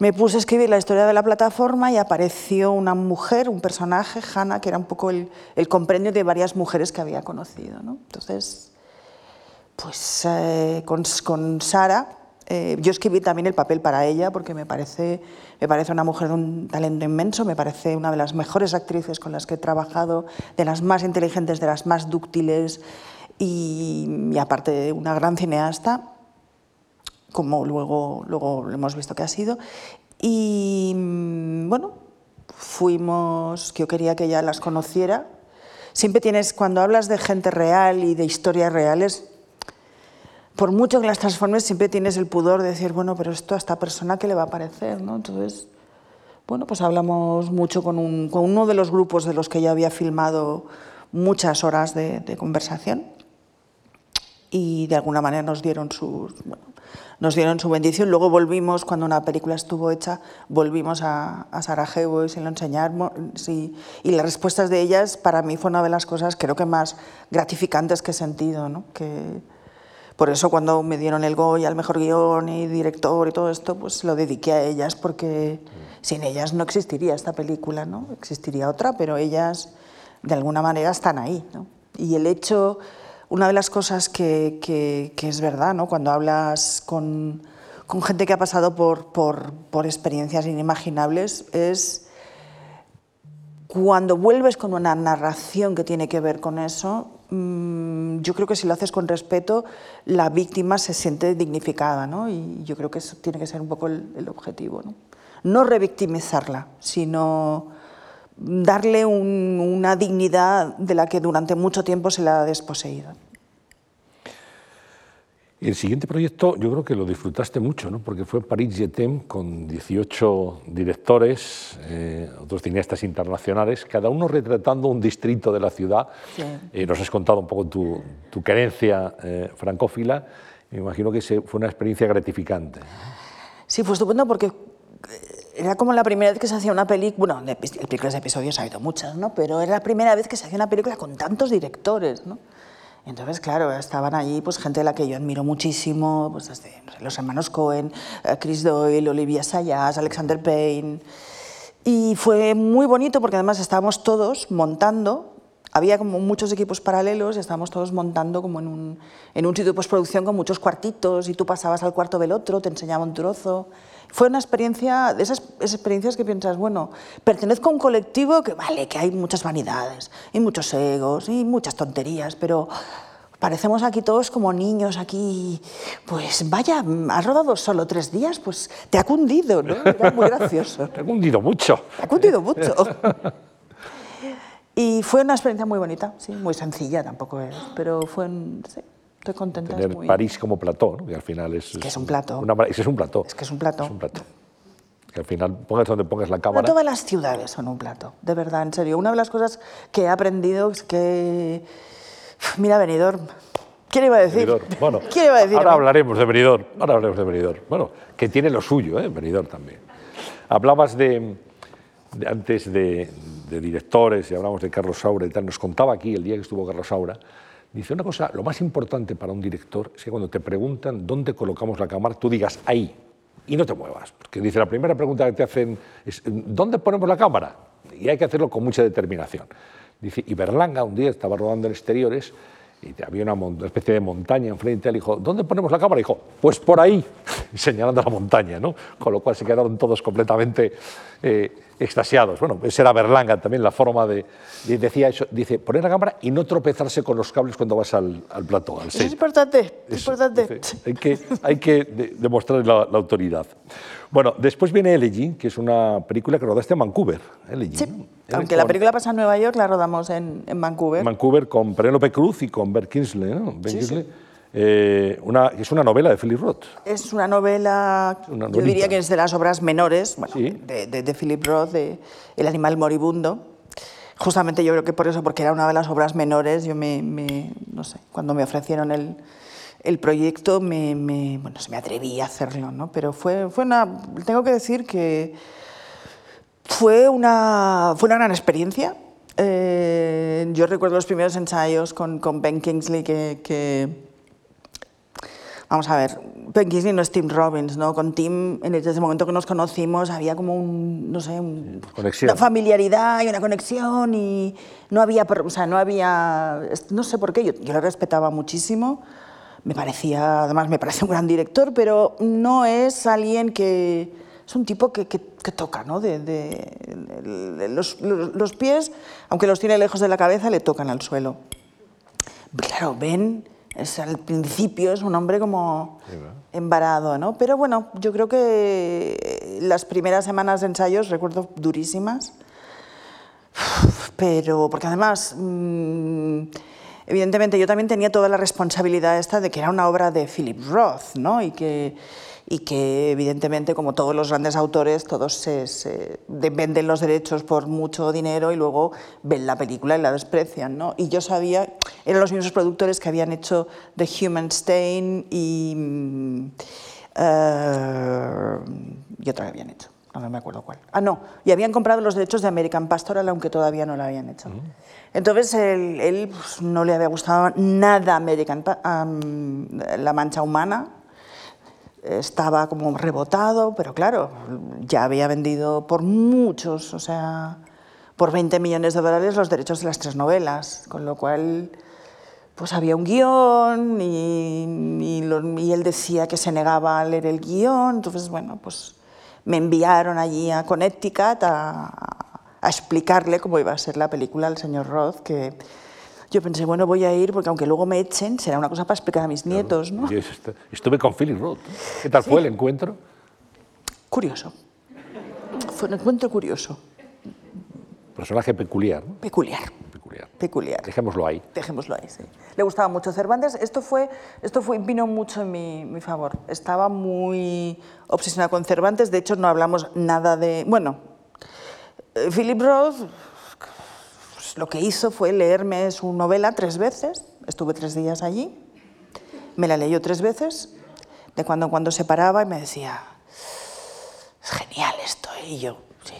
me puse a escribir la historia de la plataforma y apareció una mujer, un personaje, Hannah, que era un poco el, el compendio de varias mujeres que había conocido. ¿no? Entonces, pues eh, con, con Sara, eh, yo escribí también el papel para ella porque me parece, me parece una mujer de un talento inmenso, me parece una de las mejores actrices con las que he trabajado, de las más inteligentes, de las más dúctiles y, y aparte una gran cineasta como luego, luego hemos visto que ha sido. Y mm, bueno, fuimos, yo quería que ella las conociera. Siempre tienes, cuando hablas de gente real y de historias reales, por mucho que las transformes, siempre tienes el pudor de decir, bueno, pero esto a esta persona, ¿qué le va a parecer? ¿no? Entonces, bueno, pues hablamos mucho con, un- con uno de los grupos de los que ya había filmado muchas horas de, de conversación y de alguna manera nos dieron sus bueno, nos dieron su bendición. Luego volvimos, cuando una película estuvo hecha, volvimos a, Sarajevo y se lo enseñamos. y las respuestas de ellas para mí fue una de las cosas creo que más gratificantes que he sentido. ¿no? Que, por eso cuando me dieron el Goya al mejor guion y director y todo esto, pues lo dediqué a ellas porque sin ellas no existiría esta película, ¿no? Existiría otra, pero ellas de alguna manera están ahí, ¿no? Y el hecho, una de las cosas que, es verdad, ¿no? Cuando hablas con, gente que ha pasado por, experiencias inimaginables, es cuando vuelves con una narración que tiene que ver con eso, mm, yo creo que si lo haces con respeto, la víctima se siente dignificada, ¿no? Y yo creo que eso tiene que ser un poco el, objetivo, ¿no? No revictimizarla, sino darle un- una dignidad de la que durante mucho tiempo se la ha desposeído. Y el siguiente proyecto yo creo que lo disfrutaste mucho, ¿no? porque fue Paris Jetem con 18 directores, eh, otros cineastas internacionales, cada uno retratando un distrito de la ciudad. Sí. Eh, nos has contado un poco tu, tu querencia eh, francófila. Me imagino que fue una experiencia gratificante. Sí, fue estupendo porque eh, era como la primera vez que se hacía una película, bueno, de películas de episodios ha habido muchas, ¿no? Pero era la primera vez que se hacía una película con tantos directores, ¿no? Entonces, claro, estaban allí pues, gente a la que yo admiro muchísimo, pues desde los hermanos Cohen, eh, Chris Doyle, Olivia Sayas, Alexander Payne. Y fue muy bonito porque además estábamos todos montando había como muchos equipos paralelos y estábamos todos montando como en un, en un sitio de postproducción con muchos cuartitos y tú pasabas al cuarto del otro, te enseñaba un trozo. Fue una experiencia, de esas, esas experiencias que piensas, bueno, pertenezco a un colectivo que vale, que hay muchas vanidades y muchos egos y muchas tonterías, pero parecemos aquí todos como niños aquí, pues vaya, has rodado solo tres días, pues te ha cundido, ¿no? Era muy gracioso. Te ha cundido mucho. Te ha cundido mucho. Y fue una experiencia muy bonita, sí, muy sencilla tampoco es, pero fue, un- sí, estoy contenta. es Tener muy- París como plató, ¿no? que al final es... que es un plató. Una, es que es un plató. Es que es un plató. Es un plató. Que al final pongas donde pongas la No cámara. todas las ciudades son un plato, de verdad, en serio. Una de las cosas que he aprendido es que... Mira, Benidorm. ¿Quién iba a decir? Benidorm. Bueno, ¿Quién iba a decir? ahora hablaremos de Benidorm. Ahora hablaremos de Benidorm. Bueno, que tiene lo suyo, ¿eh? Benidorm también. Hablabas de, de- antes de, de directores y hablamos de Carlos Saura y tal. Nos contaba aquí el día que estuvo Carlos Saura. Dice una cosa, lo más importante para un director es que cuando te preguntan dónde colocamos la cámara, tú digas ahí y no te muevas. Porque dice, la primera pregunta que te hacen es, ¿dónde ponemos la cámara? Y hay que hacerlo con mucha determinación. Dice, y Berlanga un día estaba rodando en exteriores y había una, especie de montaña enfrente, le dijo, ¿dónde ponemos la cámara? Y dijo, pues por ahí, señalando la montaña, ¿no? Con lo cual se quedaron todos completamente eh, extasiados. Bueno, esa era Berlanga también, la forma de, de- Decía eso, dice, poner la cámara y no tropezarse con los cables cuando vas al, al plató, al es importante, es Eso, importante. dice, hay que, hay que de- demostrar la, la autoridad. Bueno, después viene Elegy, que es una película que rodaste en Vancouver. Elegy, Sí, aunque la película pasa en Nueva York, la rodamos en, en Vancouver. Vancouver con Penélope Cruz y con Ben Kingsley. ¿no? Ben Kingsley, eh, una, es una novela de Philip Roth. Es una novela, Una yo diría que es de las obras menores bueno, Sí. de, de- de Philip Roth, de El animal moribundo. Justamente yo creo que por eso, porque era una de las obras menores, yo me, me- no sé, cuando me ofrecieron el, el proyecto, me, me- bueno, se me atreví a hacerlo, ¿no? Pero fue, fue una, tengo que decir que fue una, fue una gran experiencia. Eh, yo recuerdo los primeros ensayos con, con Ben Kingsley que- que Vamos a ver, Ben Kingsley no es Tim Robbins, ¿no? Con Tim, desde el momento que nos conocimos, había como un, no sé, un- una familiaridad y una conexión y no había, o sea, no había, no sé por qué, yo, yo le respetaba muchísimo, me parecía, además me parece un gran director, pero no es alguien que, es un tipo que, que- que toca, ¿no? De, de- de- los, los- los pies, aunque los tiene lejos de la cabeza, le tocan al suelo. Claro, Ben es al principio es un hombre como embarado, ¿no? Pero bueno, yo creo que las primeras semanas de ensayos recuerdo durísimas, pero porque además, mm, evidentemente yo también tenía toda la responsabilidad esta de que era una obra de Philip Roth, ¿no? Y que, y que evidentemente, como todos los grandes autores, todos se, se de- venden los derechos por mucho dinero y luego ven la película y la desprecian, ¿no? Y yo sabía, eran los mismos productores que habían hecho The Human Stain y, mm, eh, y otra que habían hecho. No, me acuerdo cuál. Ah, no. Y habían comprado los derechos de American Pastoral, aunque todavía no lo habían hecho. Entonces, él, él, pues, no le había gustado nada American am, La Mancha Humana. Estaba como rebotado, pero claro, ya había vendido por muchos, o sea, por 20 millones de dólares los derechos de las tres novelas, con lo cual pues había un guion y, y lo- y él decía que se negaba a leer el guion, entonces bueno, pues me enviaron allí a Connecticut a, a explicarle cómo iba a ser la película al señor Roth, que yo pensé, bueno, voy a ir porque aunque luego me echen, será una cosa para explicar a mis nietos, ¿no? Estuve con Philip Roth. ¿Qué tal fue el encuentro? Curioso. Fue un encuentro curioso, Personaje peculiar, ¿no? peculiar, Peculiar. peculiar. Dejémoslo ahí. Dejémoslo ahí, sí. Le gustaba mucho Cervantes. Esto, fue, esto fue, vino mucho en mi, mi favor. Estaba muy obsesionada con Cervantes. De hecho, no hablamos nada de... Bueno, eh, Philip Roth lo que hizo fue leerme su novela tres veces. Estuve tres días allí. Me la leyó tres veces. De cuando en cuando se paraba y me decía, es genial esto. Y yo, sí.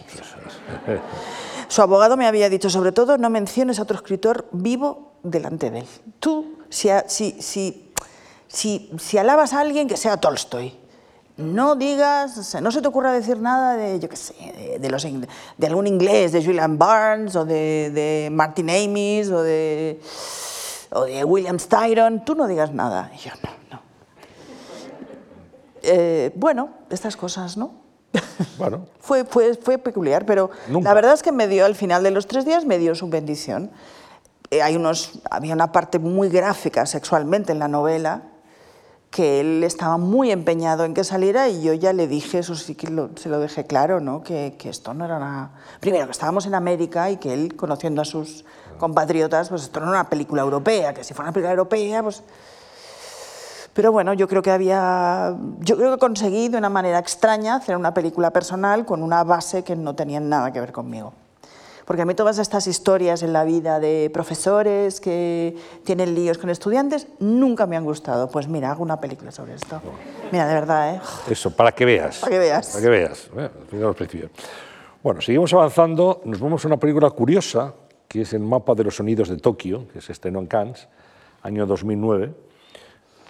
Su abogado me había dicho, sobre todo, no menciones a otro escritor vivo delante de él. Tú, si, si, si, si alabas a alguien, que sea Tolstoy. No digas, o sea, no se te ocurra decir nada de, yo qué sé, de, de los, de algún inglés, de Julian Barnes o de, de Martin Amis o de, o de William Styron. Tú no digas nada. Y yo, no, no. Eh, bueno, estas cosas, ¿no? Bueno, Fue, fue, fue peculiar, pero Nunca. la verdad es que me dio, al final de los tres días, me dio su bendición. Eh, hay unos, había una parte muy gráfica sexualmente en la novela, que él estaba muy empeñado en que saliera y yo ya le dije, eso sí que lo- se lo dejé claro, ¿no? que, que esto no era una... Primero, que estábamos en América y que él, conociendo a sus compatriotas, pues esto no era una película europea, que si fuera una película europea, pues... Pero bueno, yo creo que había, yo creo que conseguí de una manera extraña hacer una película personal con una base que no tenía nada que ver conmigo. Porque a mí todas estas historias en la vida de profesores que tienen líos con estudiantes nunca me han gustado. Pues mira, hago una película sobre esto. Mira, de verdad, ¿eh? eso, para que veas. Para que veas. Para que veas. eh. Bueno, seguimos avanzando. Nos vamos a una película curiosa, que es el mapa de los sonidos de Tokio, que se estrenó en Cannes, año 2009.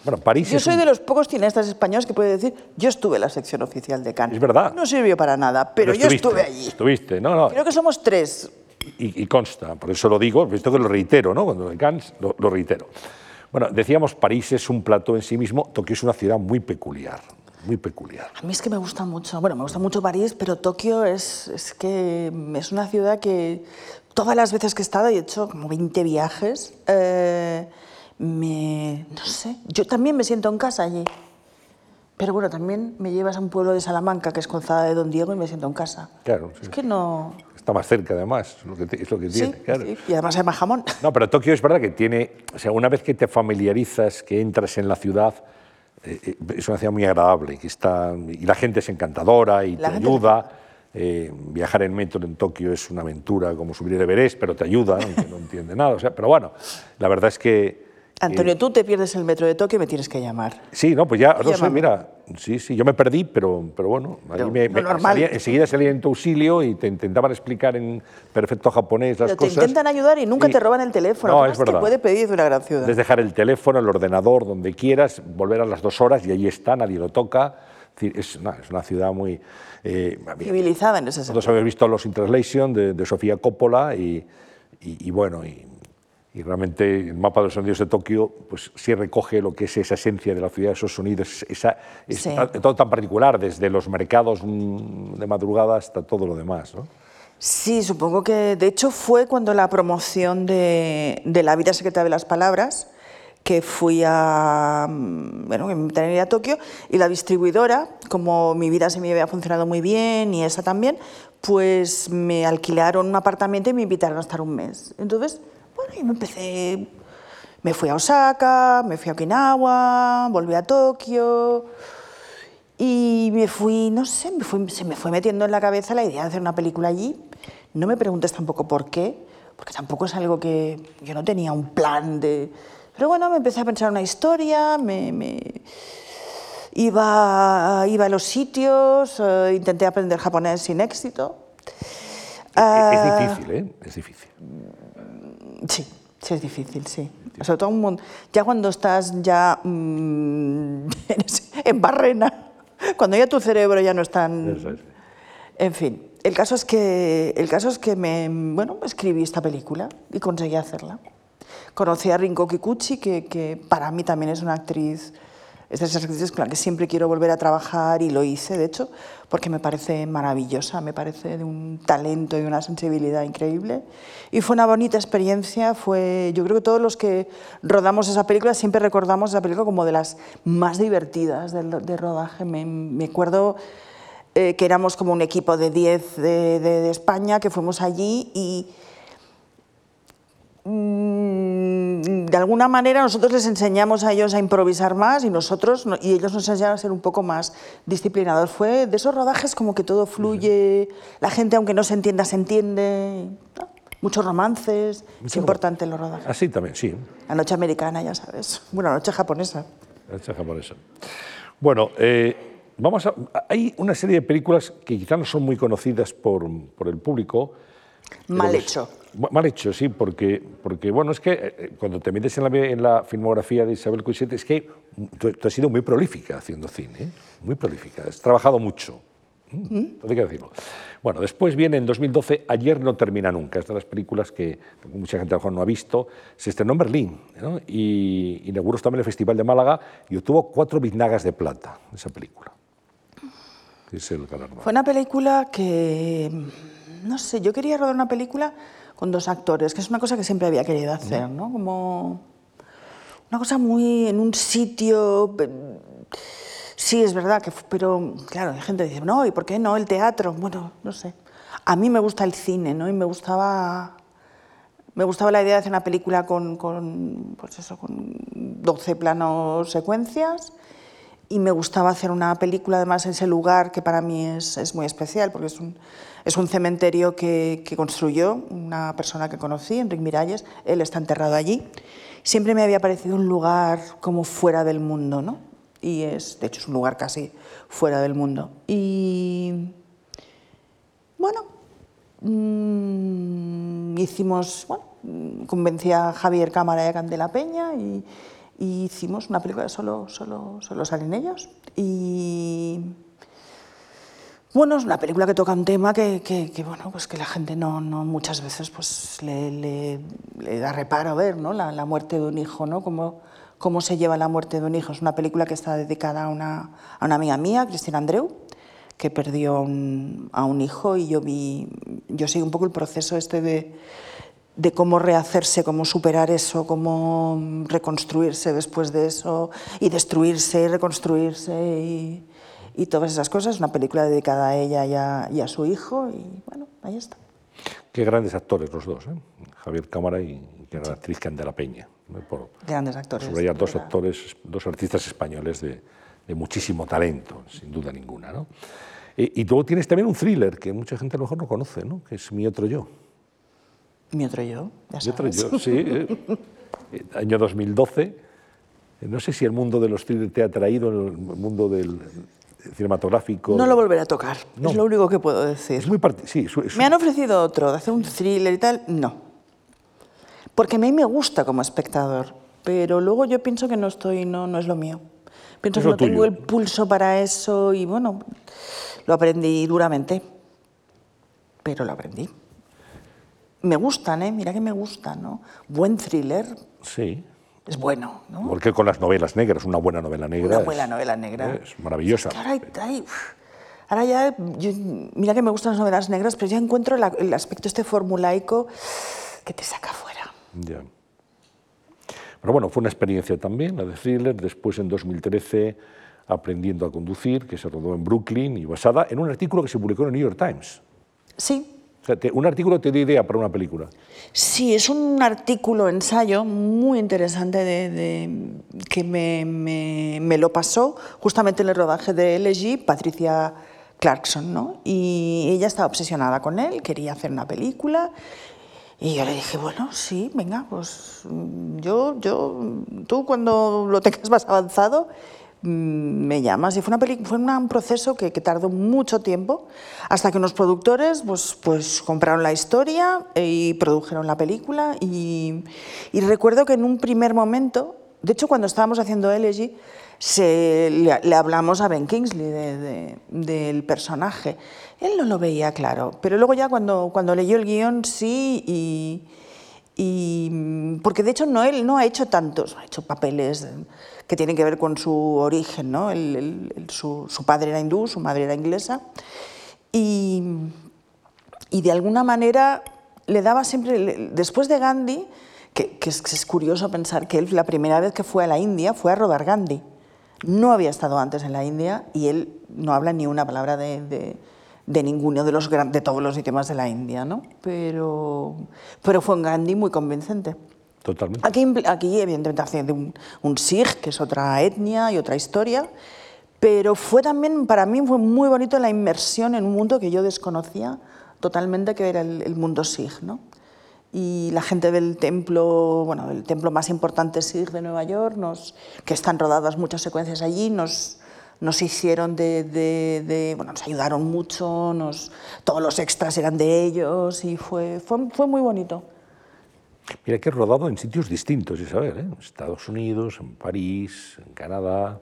Bueno, París Yo soy un- de los pocos cineastas españoles que puede decir, yo estuve en la sección oficial de Cannes. Es verdad. No sirvió para nada, pero, yo estuviste, estuve allí. Estuviste, no, no. Creo que somos tres. y, y consta, por eso lo digo, visto que lo reitero, ¿no? Cuando en Cannes lo, lo reitero. Bueno, decíamos, París es un plato en sí mismo, Tokio es una ciudad muy peculiar, muy peculiar. A mí es que me gusta mucho, bueno, me gusta mucho París, pero Tokio es, es que es una ciudad que todas las veces que he estado, y he hecho como 20 viajes, eh, me, no sé, yo también me siento en casa allí. Pero bueno, también me llevas a un pueblo de Salamanca, que es Conzada de Don Diego, y me siento en casa. Claro, sí. Es que no... Está más cerca, además, es lo que, es lo que Sí, tiene. claro. sí, y además hay más jamón. No, pero Tokio es verdad que tiene, o sea, una vez que te familiarizas, que entras en la ciudad, eh, eh, es una ciudad muy agradable, que está, y la gente es encantadora y La te ayuda. Eh, viajar en metro en Tokio es una aventura como subir el Everest, pero te ayuda, aunque no entiende nada. O sea, pero bueno, la verdad es que... Antonio, eh, tú te pierdes el metro de Tokio y me tienes que llamar. Sí, no, pues ya, no sé, mira, sí, sí, yo me perdí, pero, pero bueno, ahí Pero me, lo me- normal. salía- enseguida salía en tu auxilio y te intentaban explicar en perfecto japonés las Pero te cosas. intentan ayudar y nunca Y- te roban el teléfono. No, ¿Qué es más te verdad. puede pedir de una gran ciudad? Puedes dejar el teléfono, el ordenador, donde quieras, volver a las dos horas y ahí está, nadie lo toca. Es, es una, es una ciudad muy... eh, Civilizada en ese sentido. nosotros habéis visto Los in Translation de, de Sofía Coppola y, y- y bueno, y, y realmente el mapa de los sonidos de Tokio pues sí recoge lo que es esa esencia de la ciudad, esos sonidos, esa, es Sí. todo tan particular, desde los mercados mm, de madrugada hasta todo lo demás. ¿no? Sí, supongo que de hecho fue cuando la promoción de, de La vida secreta de las palabras, que fui a, mm, bueno, que me a Tokio, y la distribuidora, como mi vida se me había funcionado muy bien y esa también, pues me alquilaron un apartamento y me invitaron a estar un mes. Entonces, y me empecé, me fui a Osaka, me fui a Okinawa, volví a Tokio, y me fui, no sé, me fui- se me fue metiendo en la cabeza la idea de hacer una película allí. No me preguntes tampoco por qué, porque tampoco es algo que yo no tenía un plan de... Pero bueno, me empecé a pensar una historia, me, me- iba, iba a los sitios, eh, intenté aprender japonés sin éxito. Ah, es difícil, ¿eh? Es difícil. Sí, sí es difícil, sí. Sobre todo un ya cuando estás ya mm, en barrena, cuando ya tu cerebro ya no está en... Eso es. En fin, el caso es que, el caso es que me, bueno, escribí esta película y conseguí hacerla. Conocí a Rinko Kikuchi, que, que para mí también es una actriz, es de esas actrices con la que siempre quiero volver a trabajar y lo hice, de hecho, porque me parece maravillosa, me parece de un talento y una sensibilidad increíble. Y fue una bonita experiencia, fue, yo creo que todos los que rodamos esa película siempre recordamos esa película como de las más divertidas del de rodaje. Me, me acuerdo eh, que éramos como un equipo de 10 de, de- de España que fuimos allí y de alguna manera nosotros les enseñamos a ellos a improvisar más y nosotros no- y ellos nos enseñaron a ser un poco más disciplinados. Fue de esos rodajes como que todo fluye, la gente aunque no se entienda se entiende, ¿no? muchos romances, es importante los rodajes. Así también, sí. La noche americana, ya sabes, bueno, la noche japonesa. Hecha japonesa. Bueno, eh, vamos a, hay una serie de películas que quizás no son muy conocidas por, por el público. Mal hecho. Ma- Mal hecho, sí, porque, porque bueno, es que eh, cuando te metes en la, en la filmografía de Isabel Coixet, es que tú, tú has sido muy prolífica haciendo cine, ¿eh? muy prolífica, has trabajado mucho. Mm, Hay que decirlo. Bueno, después viene en 2012 Ayer no termina nunca, es de las películas que mucha gente a lo mejor no ha visto. Se estrenó en Berlín ¿no? y inauguró también el Festival de Málaga y obtuvo cuatro biznagas de plata esa película. Es el galardón. Fue una película que, no sé, yo quería rodar una película con dos actores, que es una cosa que siempre había querido hacer, ¿no? Como una cosa muy en un sitio... Sí, es verdad, que, pero claro, hay gente que dice, no, ¿y por qué no el teatro? Bueno, no sé. A mí me gusta el cine, ¿no? Y me gustaba, me gustaba la idea de hacer una película con, con, pues eso, con 12 planos secuencias y me gustaba hacer una película además en ese lugar que para mí es, es muy especial porque es un, es un cementerio que, que construyó una persona que conocí, Enrique Miralles, él está enterrado allí. Siempre me había parecido un lugar como fuera del mundo, ¿no? Y es, de hecho, es un lugar casi fuera del mundo. Y bueno, mm, hicimos, bueno, mm, convencí a Javier Cámara y a Candela Peña y, y hicimos una película solo, solo, solo salen ellos. Y bueno, es una película que toca un tema que, que- bueno, pues que la gente no, no muchas veces pues, le, da reparo ver, ¿no? La, la muerte de un hijo, ¿no? Cómo, cómo se lleva la muerte de un hijo. Es una película que está dedicada a una, a una amiga mía, Cristina Andreu, que perdió a un, hijo y yo vi, yo seguí un poco el proceso este de, de cómo rehacerse, cómo superar eso, cómo reconstruirse después de eso y destruirse y reconstruirse y, y todas esas cosas. Una película dedicada a ella y a, y a su hijo y bueno, ahí está. Qué grandes actores los dos, ¿eh? Javier Cámara y qué gran actriz Candela Peña. ¿no? Por Grandes actores. subrayar dos actores, dos artistas españoles de, de muchísimo talento, sin duda ninguna. ¿no? Y, y luego tienes también un thriller que mucha gente a lo mejor no conoce, ¿no? que es Mi otro yo. Mi otro yo, ya Mi otro sabes. yo, sí. ¿eh? Año 2012. Eh, No sé si el mundo de los thrillers te ha atraído, el mundo del cinematográfico. No lo volveré a tocar, No. es lo único que puedo decir. Es muy sí, es- Me han ofrecido otro, de hacer un thriller y tal, no. Porque a mí me gusta como espectador, pero luego yo pienso que no estoy, no, no es lo mío. Pienso Es que no tengo el pulso para eso y bueno, lo aprendí duramente, pero lo aprendí. Me gustan, ¿eh? Mira que me gustan, ¿no? Buen thriller sí. es bueno, ¿no? Igual que con las novelas negras, una buena novela negra. Una es- buena novela negra. Es maravillosa. Es que ahora, hay- ahora ya, yo- mira que me gustan las novelas negras, pero ya encuentro la- el aspecto este formulaico que te saca fuera. Ya. Pero bueno, fue una experiencia también, la de thriller. Después, en 2013, Aprendiendo a conducir, que se rodó en Brooklyn y basada en un artículo que se publicó en el New York Times. Sí, Un artículo te dio idea para una película. sí, es un artículo, ensayo muy interesante de, que me, me- me lo pasó justamente en el rodaje de LG, Patricia Clarkson, ¿no? Y ella estaba obsesionada con él, quería hacer una película. Y yo le dije, bueno, sí, venga, pues mm, yo, yo, tú cuando lo tengas más avanzado, me llamas. Y fue, una fue una- un proceso que, que tardó mucho tiempo, hasta que unos productores pues, pues compraron la historia y produjeron la película. Y, y recuerdo que en un primer momento, de hecho cuando estábamos haciendo Elegy, se, le, le hablamos a Ben Kingsley de- de- del personaje. Él no lo veía claro, pero luego ya cuando, cuando leyó el guion sí y, y- porque de hecho no él no ha hecho tantos, ha hecho papeles que tienen que ver con su origen, ¿no? Su, su padre era hindú, su madre era inglesa y, y de alguna manera le daba siempre, después de Gandhi, que, es, es curioso pensar que él la primera vez que fue a la India fue a rodar Gandhi. No había estado antes en la India y él no habla ni una palabra de- de ninguno de, los, de todos los idiomas de la India, ¿no? Pero, pero fue un Gandhi muy convincente. Totalmente. Aquí, aquí evidentemente, hace un, un Sikh, que es otra etnia y otra historia, pero fue también, para mí fue muy bonito la inmersión en un mundo que yo desconocía totalmente, que era el, el mundo Sikh, ¿no? Y la gente del templo, bueno, el templo más importante Sikh de Nueva York, nos, que están rodadas muchas secuencias allí, nos, nos hicieron de, de- de- bueno, nos ayudaron mucho, nos, todos los extras eran de ellos y fue, fue, fue muy bonito. Mira que he rodado en sitios distintos, Isabel, ¿eh? en Estados Unidos, en París, en Canadá,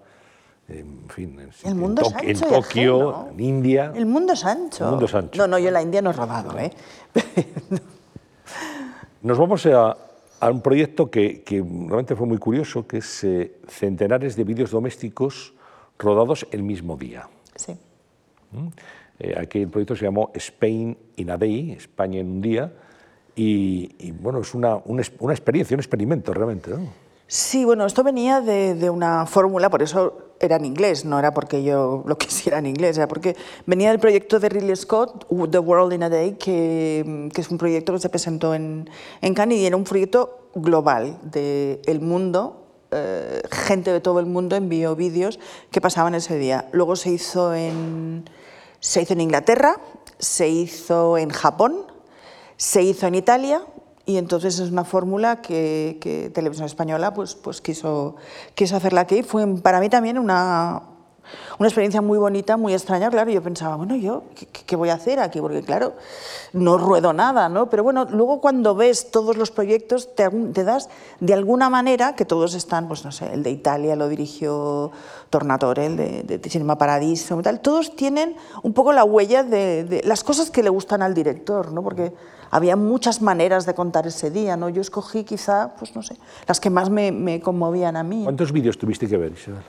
en fin, en, El mundo en es Tok- en ancho y Tokio, ajeno. en India. El mundo es ancho. El mundo es ancho. No, no, yo en la India no he rodado, ¿eh? Nos vamos a, a un proyecto que, que realmente fue muy curioso, que es eh, centenares de vídeos domésticos rodados el mismo día. sí. Eh, aquí el proyecto se llamó Spain in a Day, España en un día, y, y, bueno, es una, una, experiencia, un experimento realmente. ¿no? Sí, bueno, esto venía de, de una fórmula, por eso era en inglés, no era porque yo lo quisiera en inglés, era porque venía del proyecto de Ridley Scott, The World in a Day, que, que es un proyecto que se presentó en, en Cannes y era un proyecto global del el mundo. Eh, gente de todo el mundo envió vídeos que pasaban ese día. Luego se hizo en, se hizo en Inglaterra, se hizo en Japón, se hizo en Italia y entonces es una fórmula que, Televisión Española pues, pues quiso, quiso hacerla aquí. Fue para mí también una, una experiencia muy bonita, muy extraña. Claro, yo pensaba, bueno, ¿yo qué, qué voy a hacer aquí? Porque claro, no ruedo nada, ¿no? Pero bueno, luego cuando ves todos los proyectos te, te das de alguna manera que todos están, pues no sé, el de Italia lo dirigió Tornatore, el de, de Cinema Paradiso, tal. Todos tienen un poco la huella de, de las cosas que le gustan al director, ¿no? Porque había muchas maneras de contar ese día, ¿no? Yo escogí quizá, pues no sé, las que más me, me conmovían a mí. ¿Cuántos vídeos tuviste que ver, Isabel?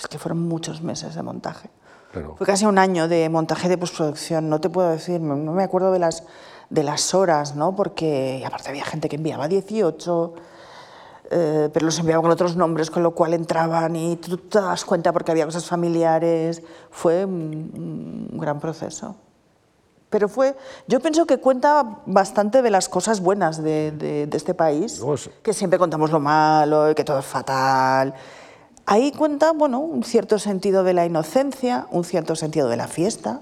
Es que fueron muchos meses de montaje. Claro. Fue casi un año de montaje de postproducción, no te puedo decir, no me acuerdo de las, de las horas, ¿no? Porque aparte había gente que enviaba 18, eh, pero los enviaba con otros nombres, con lo cual entraban y tú te das cuenta porque había cosas familiares. Fue un, un gran proceso. Pero fue, yo pienso que cuenta bastante de las cosas buenas de, de- de este país, es- que siempre contamos lo malo, que todo es fatal. Ahí cuenta, bueno, un cierto sentido de la inocencia, un cierto sentido de la fiesta,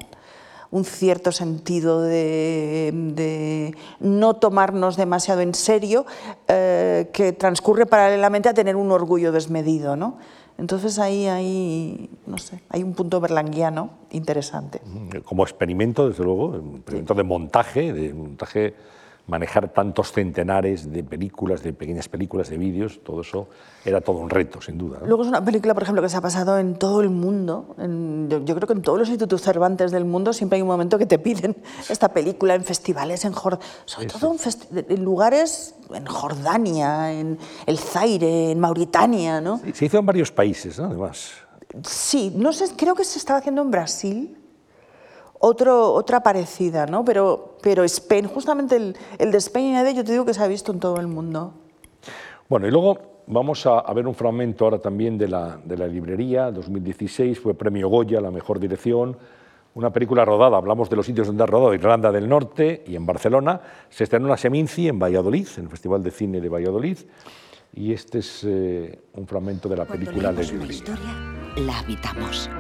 un cierto sentido de, de no tomarnos demasiado en serio, eh, que transcurre paralelamente a tener un orgullo desmedido, ¿no? Entonces ahí hay, no sé, hay un punto berlanguiano interesante. Como experimento, desde luego, un experimento de montaje, de montaje, manejar tantos centenares de películas, de pequeñas películas, de vídeos, todo eso era todo un reto, sin duda. ¿no? Luego es una película, por ejemplo, que se ha pasado en todo el mundo. en- yo, yo creo que en todos los institutos Cervantes del mundo siempre hay un momento que te piden esta película en festivales, en Jor- sobre todo en, en lugares, en Jordania, en El Zaire, en Mauritania, ¿no? Se hizo en varios países, ¿no? además. Sí, no sé, creo que se estaba haciendo en Brasil. Otro, otra parecida, ¿no? Pero, pero Spain, justamente el, el de Spain y yo te digo que se ha visto en todo el mundo. Bueno, y luego vamos a, a ver un fragmento ahora también de la, de la librería, 2016, fue premio Goya, la mejor dirección, una película rodada, hablamos de los sitios donde ha rodado, Irlanda del Norte y en Barcelona, se estrenó en la Seminci en Valladolid, en el Festival de Cine de Valladolid, y este es eh, un fragmento de la Cuando película de una librería. historia, la habitamos.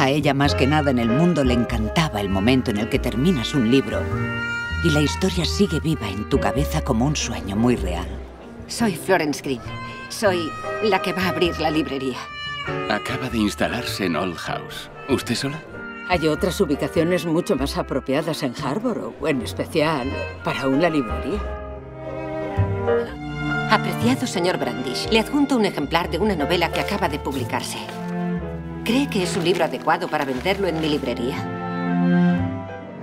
A ella más que nada en el mundo le encantaba el momento en el que terminas un libro y la historia sigue viva en tu cabeza como un sueño muy real. Soy Florence Green. Soy la que va a abrir la librería. Acaba de instalarse en Old House. ¿Usted sola? Hay otras ubicaciones mucho más apropiadas en Harborough, en especial para una librería. Apreciado señor Brandish, le adjunto un ejemplar de una novela que acaba de publicarse. ¿Cree que es un libro adecuado para venderlo en mi librería?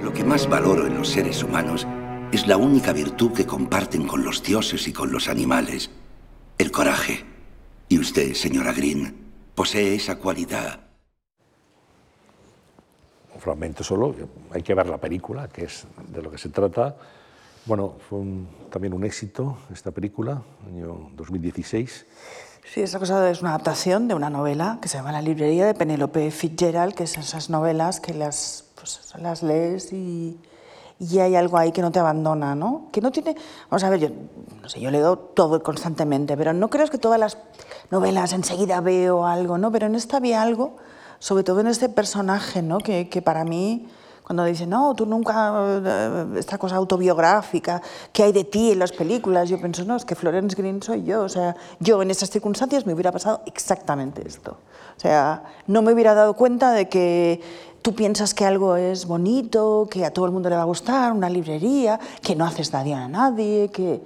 Lo que más valoro en los seres humanos es la única virtud que comparten con los dioses y con los animales, el coraje. Y usted, señora Green, posee esa cualidad. un fragmento solo, hay que ver la película, que es de lo que se trata. Bueno, fue un- también un éxito esta película, año 2016. Sí, esa cosa es una adaptación de una novela que se llama La librería de Penélope Fitzgerald, que son esas novelas que las, pues, las lees y, y hay algo ahí que no te abandona, ¿no? Que no tiene... Vamos a ver, yo, no sé, yo leo todo constantemente, pero no creo que todas las novelas enseguida veo algo, ¿no? Pero en esta había algo, sobre todo en este personaje, ¿no? Que, que para mí... Cuando dicen, no, tú nunca, eh, esta cosa autobiográfica, ¿qué hay de ti en las películas? Yo pienso, no, es que Florence Green soy yo. O sea, yo en esas circunstancias me hubiera pasado exactamente esto. O sea, no me hubiera dado cuenta de que tú piensas que algo es bonito, que a todo el mundo le va a gustar, una librería, que no haces daño a nadie, que,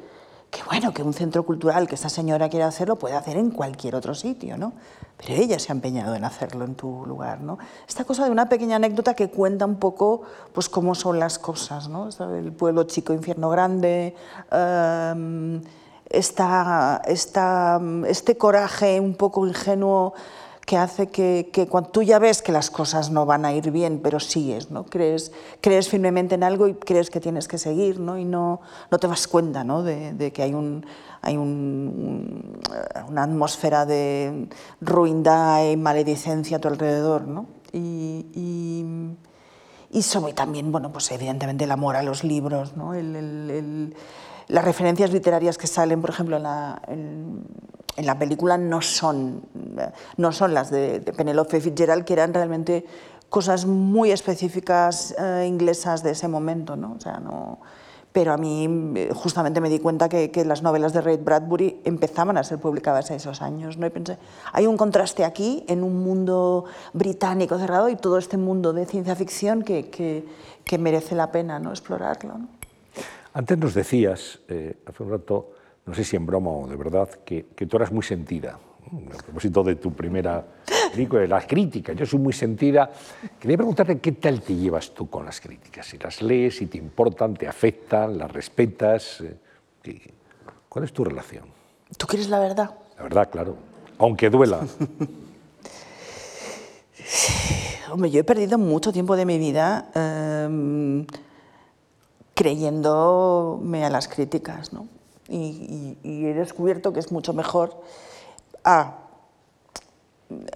que bueno, que un centro cultural que esta señora quiere hacerlo puede hacer en cualquier otro sitio, ¿no? Pero ella se ha empeñado en hacerlo en tu lugar, ¿no? Esta cosa de una pequeña anécdota que cuenta un poco, pues, cómo son las cosas, ¿no? El pueblo chico, infierno grande, um, esta, esta, este coraje un poco ingenuo que hace que, que, cuando tú ya ves que las cosas no van a ir bien, pero sigues, ¿no? crees, crees firmemente en algo y crees que tienes que seguir ¿no? y no, no te das cuenta ¿no? De, que hay, un, hay un, una atmósfera de ruindad y maledicencia a tu alrededor. ¿no? Y, y, y sobre también, bueno, pues evidentemente el amor a los libros, ¿no? Las referencias literarias que salen, por ejemplo, en la, en, en la película no son, no son las de, de Penelope Fitzgerald, que eran realmente cosas muy específicas eh, inglesas de ese momento. ¿no? O sea, no, pero a mí justamente me di cuenta que, las novelas de Ray Bradbury empezaban a ser publicadas a esos años. ¿no? Y pensé, hay un contraste aquí en un mundo británico cerrado y todo este mundo de ciencia ficción que, que, merece la pena ¿no? explorarlo. Antes nos decías, eh, hace un rato, no sé si en broma o de verdad, que, que tú eras muy sentida. A propósito de tu primera película, de las críticas, yo soy muy sentida. Quería preguntarte qué tal te llevas tú con las críticas, si las lees, si te importan, te afectan, las respetas. Eh, ¿Cuál es tu relación? ¿Tú quieres la verdad? La verdad, claro, aunque duela. Hombre, yo he perdido mucho tiempo de mi vida. Eh, creyéndome a las críticas. ¿no? Y, y, y, he descubierto que es mucho mejor A,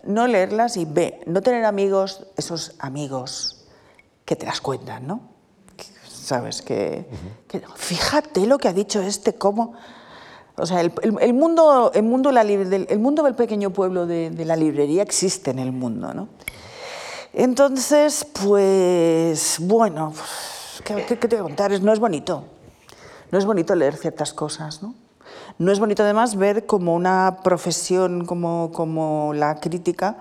no leerlas y B, no tener amigos, esos amigos que te las cuentan, ¿no? Sabes que, fíjate lo que ha dicho este, cómo... O sea, el, el, el mundo, el, mundo la, el mundo del pequeño pueblo de, de, la librería existe en el mundo, ¿no? Entonces, pues, bueno, ¿qué, qué, qué te voy a contar? No es bonito. No es bonito leer ciertas cosas, ¿no? No es bonito además ver como una profesión como, como la crítica,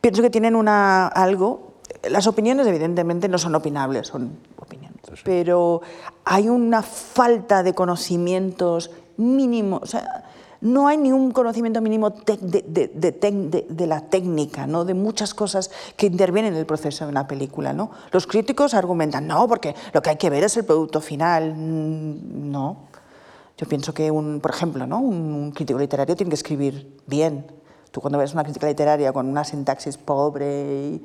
pienso que tienen una, algo, las opiniones evidentemente no son opinables, son opiniones, pero hay una falta de conocimientos mínimos, o sea, no hay ni un conocimiento mínimo de, la técnica, ¿no? de muchas cosas que intervienen en el proceso de una película. ¿no? Los críticos argumentan, no, porque lo que hay que ver es el producto final. No, yo pienso que, un, por ejemplo, ¿no? un crítico literario tiene que escribir bien. Tú cuando ves una crítica literaria con una sintaxis pobre y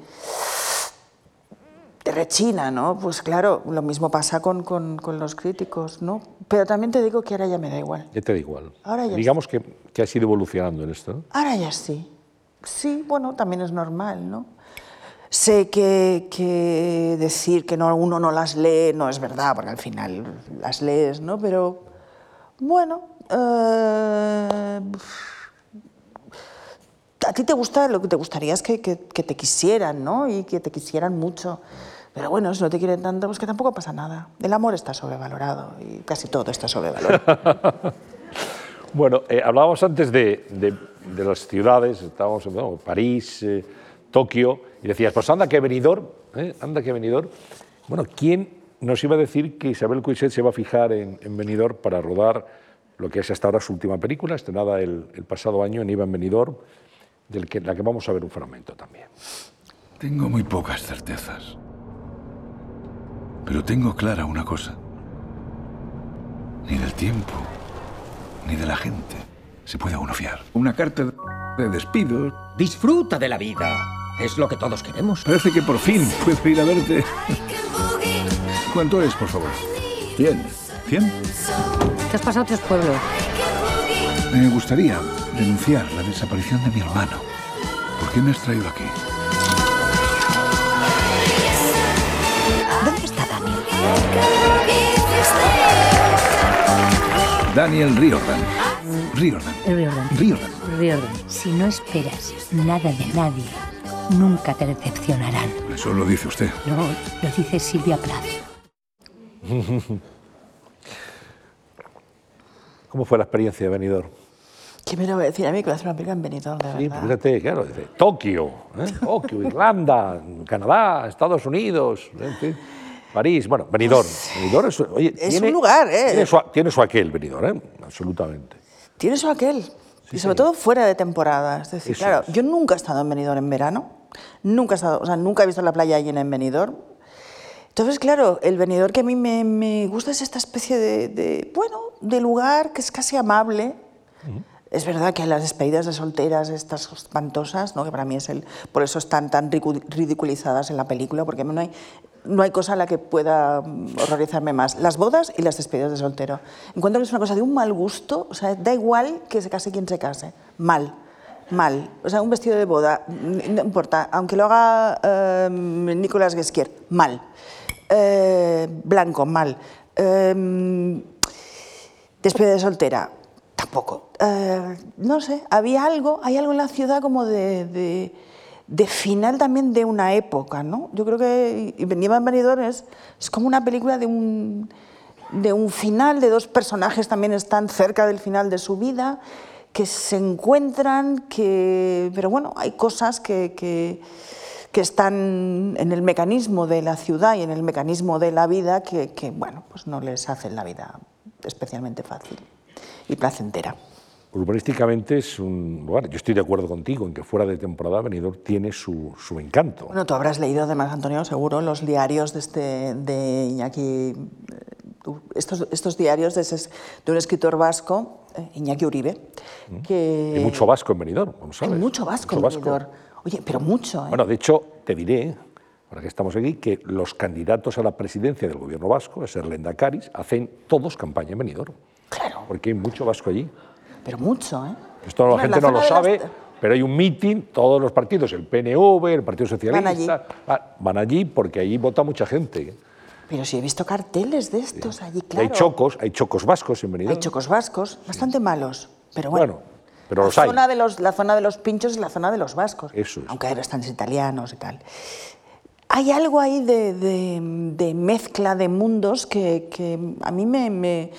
te rechina, ¿no? Pues claro, lo mismo pasa con, con, con, los críticos, ¿no? Pero también te digo que ahora ya me da igual. Ya te da igual. Ahora ya Digamos que, que has ido evolucionando en esto. ¿no? Ahora ya sí. Sí, bueno, también es normal, ¿no? Sé que, que decir que no, uno no las lee no es verdad, porque al final las lees, ¿no? Pero bueno, eh, a ti te gusta, lo que te gustaría es que, que, que, te quisieran, ¿no? Y que te quisieran mucho. Pero bueno, si no te quieren tanto, pues que tampoco pasa nada. El amor está sobrevalorado y casi todo está sobrevalorado. bueno, eh, hablábamos antes de, de, de, las ciudades, estábamos en no, París, eh, Tokio, y decías, pues anda que venidor, ¿eh? anda que venidor. Bueno, ¿quién nos iba a decir que Isabel Coixet se va a fijar en, en Benidorm para rodar lo que es hasta ahora su última película, estrenada el, el pasado año en Iban Benidorm, de la que vamos a ver un fragmento también. Tengo muy pocas certezas. Pero tengo clara una cosa. Ni del tiempo, ni de la gente se puede uno fiar. Una carta de despido. Disfruta de la vida. Es lo que todos queremos. Parece que por fin puedo ir a verte. ¿Cuánto es, por favor? Cien. ¿Cien? Te has pasado tres pueblos. Me gustaría denunciar la desaparición de mi hermano. ¿Por qué me has traído aquí? Daniel? Riordan. Riordan. Riordan. Riordan. Riordan. Si no esperas nada de nadie, nunca te decepcionarán. Eso lo dice usted. No, lo dice Silvia Plath. ¿Cómo fue la experiencia de Benidorm? ¿Qué me lo va a decir a mí que va a hacer una película en Benidorm, de Sí, verdad? pues fíjate, claro, dice, Tokio, ¿eh? Tokio, Irlanda, Canadá, Estados Unidos, en fin, París, bueno, Benidorm. Benidorm es, oye, es tiene- un lugar, ¿eh? Tiene su, tiene su aquel, Benidorm, ¿eh? absolutamente. Tiene eso aquel. y sobre todo fuera de temporada. Es decir, Eso claro, es. yo nunca he estado en Benidorm en verano. Nunca he estado, o sea, nunca he visto la playa llena en Benidorm. Entonces, claro, el Benidorm que a mí me, me gusta es esta especie de, de, bueno, de lugar que es casi amable. Es verdad que las despedidas de solteras, estas espantosas, ¿no? que para mí es el. Por eso están tan ridiculizadas en la película, porque no hay, no hay cosa a la que pueda mm, horrorizarme más. Las bodas y las despedidas de soltero. Encuentro que es una cosa de un mal gusto, o sea, da igual que se case quien se case. Mal. Mal. O sea, un vestido de boda, mm, no importa, aunque lo haga eh, Nicolas Guesquier, mal. Eh, blanco, mal. Eh, Despedida de soltera, Eh, no sé, había algo, hay algo en la ciudad como de, final también de una época, ¿no? Yo creo que en Benidorm es, es como una película de un, de un final, de dos personajes también están cerca del final de su vida, que se encuentran, que, pero bueno, hay cosas que están en el mecanismo de la ciudad y en el mecanismo de la vida que, que, bueno, pues no les hacen la vida especialmente fácil y placentera. Urbanísticamente es un lugar, yo estoy de acuerdo contigo en que fuera de temporada Benidorm tiene su, su encanto. Bueno, tú habrás leído además, Antonio, seguro, los diarios de, este, de Iñaki, eh, estos, estos diarios de, ese- de un escritor vasco, eh, Iñaki Uribe, que... Hay mucho vasco en Benidorm, como sabes. Hay mucho vasco, Mucho en Benidorm. Oye, pero mucho, ¿eh? Bueno, de hecho, te diré, ahora que estamos aquí, que los candidatos a la presidencia del gobierno vasco, es Erlenda Caris, hacen todos campaña en Benidorm. Claro. Porque hay mucho vasco allí. Pero mucho, ¿eh? Esto la gente en no lo sabe, las- pero hay un meeting, todos los partidos, el PNV, el Partido Socialista, van allí, van allí porque allí vota mucha gente. Pero sí he visto carteles de estos allí, claro. Hay chocos, hay chocos vascos en Benidorm. Hay chocos vascos, bastante malos, pero bueno. Bueno, pero la los hay. Zona de los, la zona de los pinchos es la zona de los vascos, Eso es. aunque hay bastantes italianos y tal. Hay algo ahí de, de- de mezcla de mundos que, que a mí me, me-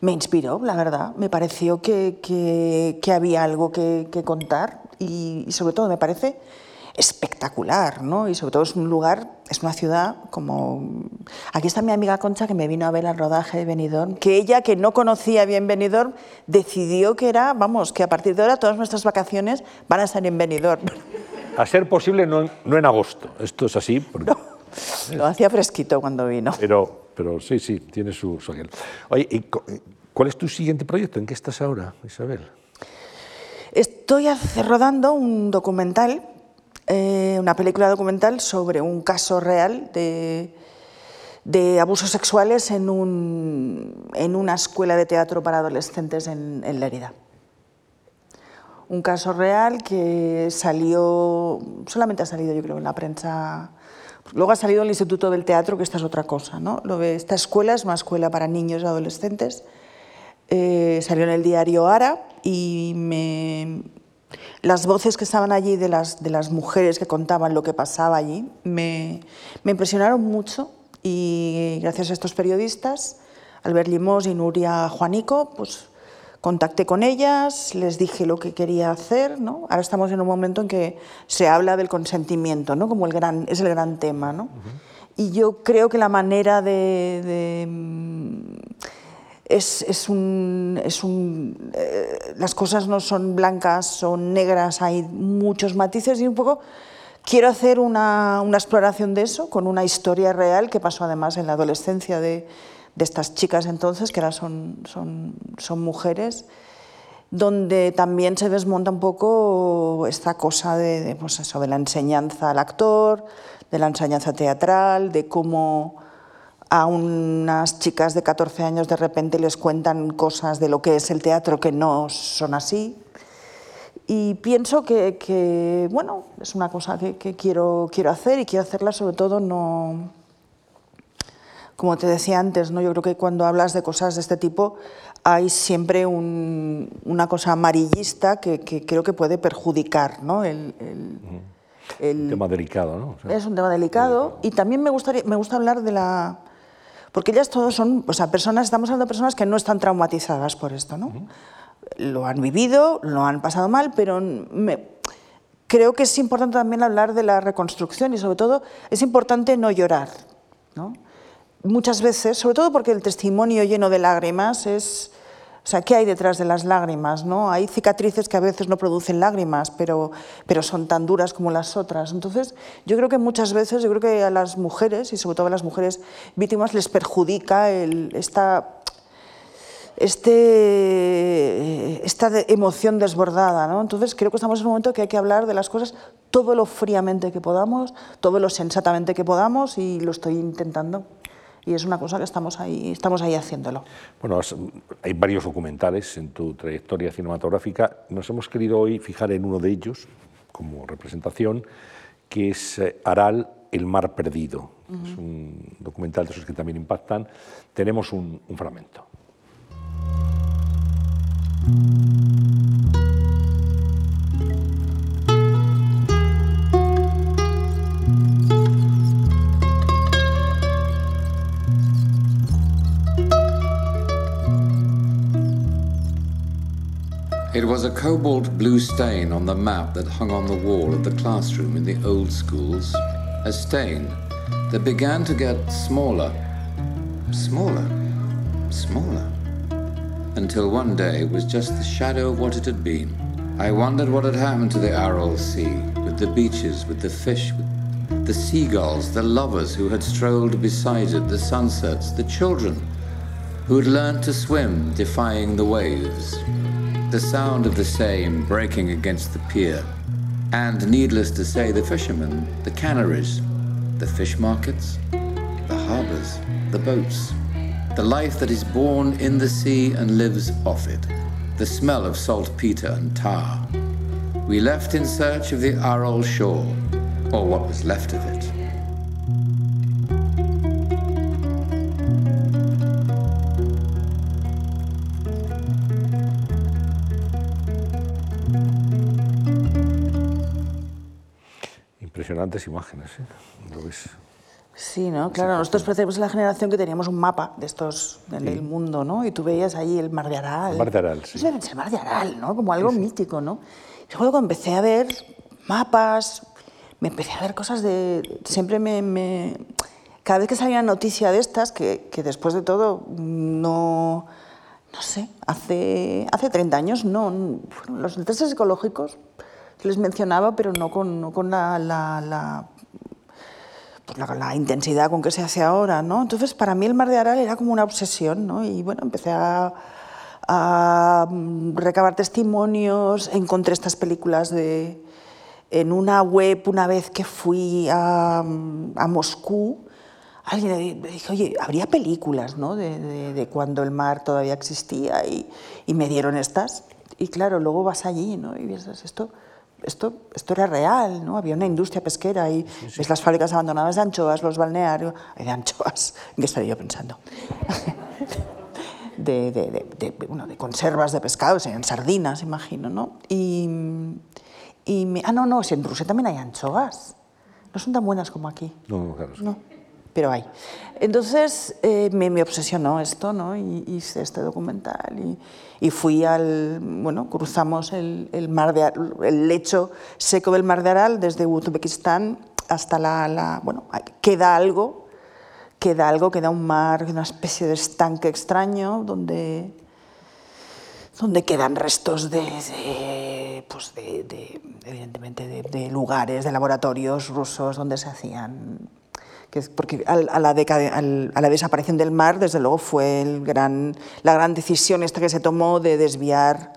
me inspiró, la verdad. Me pareció que, que- que había algo que, que contar y, y sobre todo me parece espectacular, ¿no? Y sobre todo es un lugar, es una ciudad como... Aquí está mi amiga Concha que me vino a ver el rodaje de Benidorm, que ella, que no conocía bien Benidorm, decidió que era, vamos, que a partir de ahora todas nuestras vacaciones van a estar en Benidorm. A ser posible, no en, no en agosto. Esto es así, porque- Lo hacía fresquito cuando vino. pero, pero sí, sí, tiene su, su. Oye, ¿y cu- ¿cuál es tu siguiente proyecto? ¿En qué estás ahora, Isabel? Estoy rodando un documental, eh, una película documental sobre un caso real de, de abusos sexuales en, un- en una escuela de teatro para adolescentes en, en Lérida. Un caso real que salió, solamente ha salido yo creo en la prensa, luego ha salido el Instituto del Teatro, que esta es otra cosa. ¿no? Esta escuela es una escuela para niños y adolescentes eh, salió en el diario Ara y me- las voces que estaban allí de las, de las mujeres que contaban lo que pasaba allí me, me impresionaron mucho y gracias a estos periodistas, Albert Limós y Nuria Juanico, pues contacté con ellas, les dije lo que quería hacer. ¿no? Ahora estamos en un momento en que se habla del consentimiento, ¿no? como el gran, es el gran tema. ¿no? Y yo creo que la manera de- de mm, es, es un, es un, eh, las cosas no son blancas, son negras, hay muchos matices y un poco quiero hacer una, una exploración de eso con una historia real que pasó además en la adolescencia de, de estas chicas entonces, que ahora son, son, son mujeres, donde también se desmonta un poco esta cosa de, de, pues eso, la enseñanza al actor, de la enseñanza teatral, de cómo a unas chicas de 14 años de repente les cuentan cosas de lo que es el teatro que no son así. Y pienso que, que, bueno, es una cosa que, que quiero, quiero hacer y quiero hacerla sobre todo no... Como te decía antes, ¿no? yo creo que cuando hablas de cosas de este tipo hay siempre un- una cosa amarillista que, que creo que puede perjudicar ¿no? el, el- el- Tema delicado, ¿no? O sea, es un tema delicado y también me gustaría me gusta hablar de la porque ellas todos son o sea personas estamos hablando de personas que no están traumatizadas por esto no lo han vivido, lo han pasado mal, pero me- creo que es importante también hablar de la reconstrucción y sobre todo es importante no llorar. ¿no? Muchas veces, sobre todo porque el testimonio lleno de lágrimas es... O sea, ¿qué hay detrás de las lágrimas? ¿no? Hay cicatrices que a veces no producen lágrimas, pero, pero son tan duras como las otras. Entonces, yo creo que muchas veces, yo creo que a las mujeres, y sobre todo a las mujeres víctimas, les perjudica el, esta este, esta emoción desbordada. ¿no? Entonces creo que estamos en un momento que hay que hablar de las cosas todo lo fríamente que podamos, todo lo sensatamente que podamos y lo estoy intentando. Y es una cosa que estamos ahí, estamos ahí haciéndolo. Bueno, has- hay varios documentales en tu trayectoria cinematográfica. Nos hemos querido hoy fijar en uno de ellos como representación, que es eh, Aral, el mar perdido. Es un documental de esos que también impactan. Tenemos un, un fragmento. Was a cobalt blue stain on the map that hung on the wall of the classroom in the old schools. A stain that began to get smaller, smaller, smaller, until one day it was just the shadow of what it had been. I wondered what had happened to the Aral Sea, with the beaches, with the fish, with the seagulls, the lovers who had strolled beside it, the sunsets, the children who had learned to swim, defying the waves. The sound of the same breaking against the pier. And needless to say, the fishermen, the canneries, the fish markets, the harbours, the boats, the life that is born in the sea and lives off it, the smell of saltpeter and tar. We left in search of the Aral shore, or what was left of it. Imágenes, ¿eh? Lo ves. Sí, ¿no? Claro, nosotros pertenecemos a la generación que teníamos un mapa de estos en el mundo, ¿no? Y tú veías ahí el mar de Aral. El mar de Aral, sí. Es el mar de Aral, ¿no? Como algo mítico, ¿no? Y luego empecé a ver mapas, me empecé a ver cosas de... Siempre me... me- Cada vez que salía una noticia de estas, que, que después de todo no... No sé, hace, hace 30 años no. Los testes ecológicos les mencionaba, pero no con, la- pues, la, la intensidad con que se hace ahora, ¿no? Entonces, para mí el Mar de Aral era como una obsesión, ¿no? Y bueno, empecé a, mm, recabar testimonios, encontré estas películas de, en una web una vez que fui a, a Moscú, alguien me dijo, oye, habría películas, ¿no? De, de- de cuando el mar todavía existía y, y me dieron estas. Y claro, luego vas allí, ¿no? Y piensas, esto, esto, esto era real, ¿no? Había una industria pesquera y ves las fábricas abandonadas de anchoas, los balnearios, de anchoas, ¿en qué estaría yo pensando? de, de, de- de- bueno, de conservas de pescado, serían sardinas, imagino, ¿no? Y, y me- ah, no, no, si en Rusia también hay anchoas. No son tan buenas como aquí. No, no, claro. No, pero hay. Entonces eh, me, me obsesionó esto, ¿no? Y hice este documental y, y fui al, bueno, cruzamos el, el mar de, el lecho seco del mar de Aral desde Uzbekistán hasta la, la- bueno, queda algo, queda algo, queda un mar, una especie de estanque extraño donde donde quedan restos de, de, pues de, de- evidentemente, de, de lugares, de laboratorios rusos donde se hacían... Que, es- porque a, la desaparición del mar, desde luego, fue la gran decisión esta que se tomó de desviar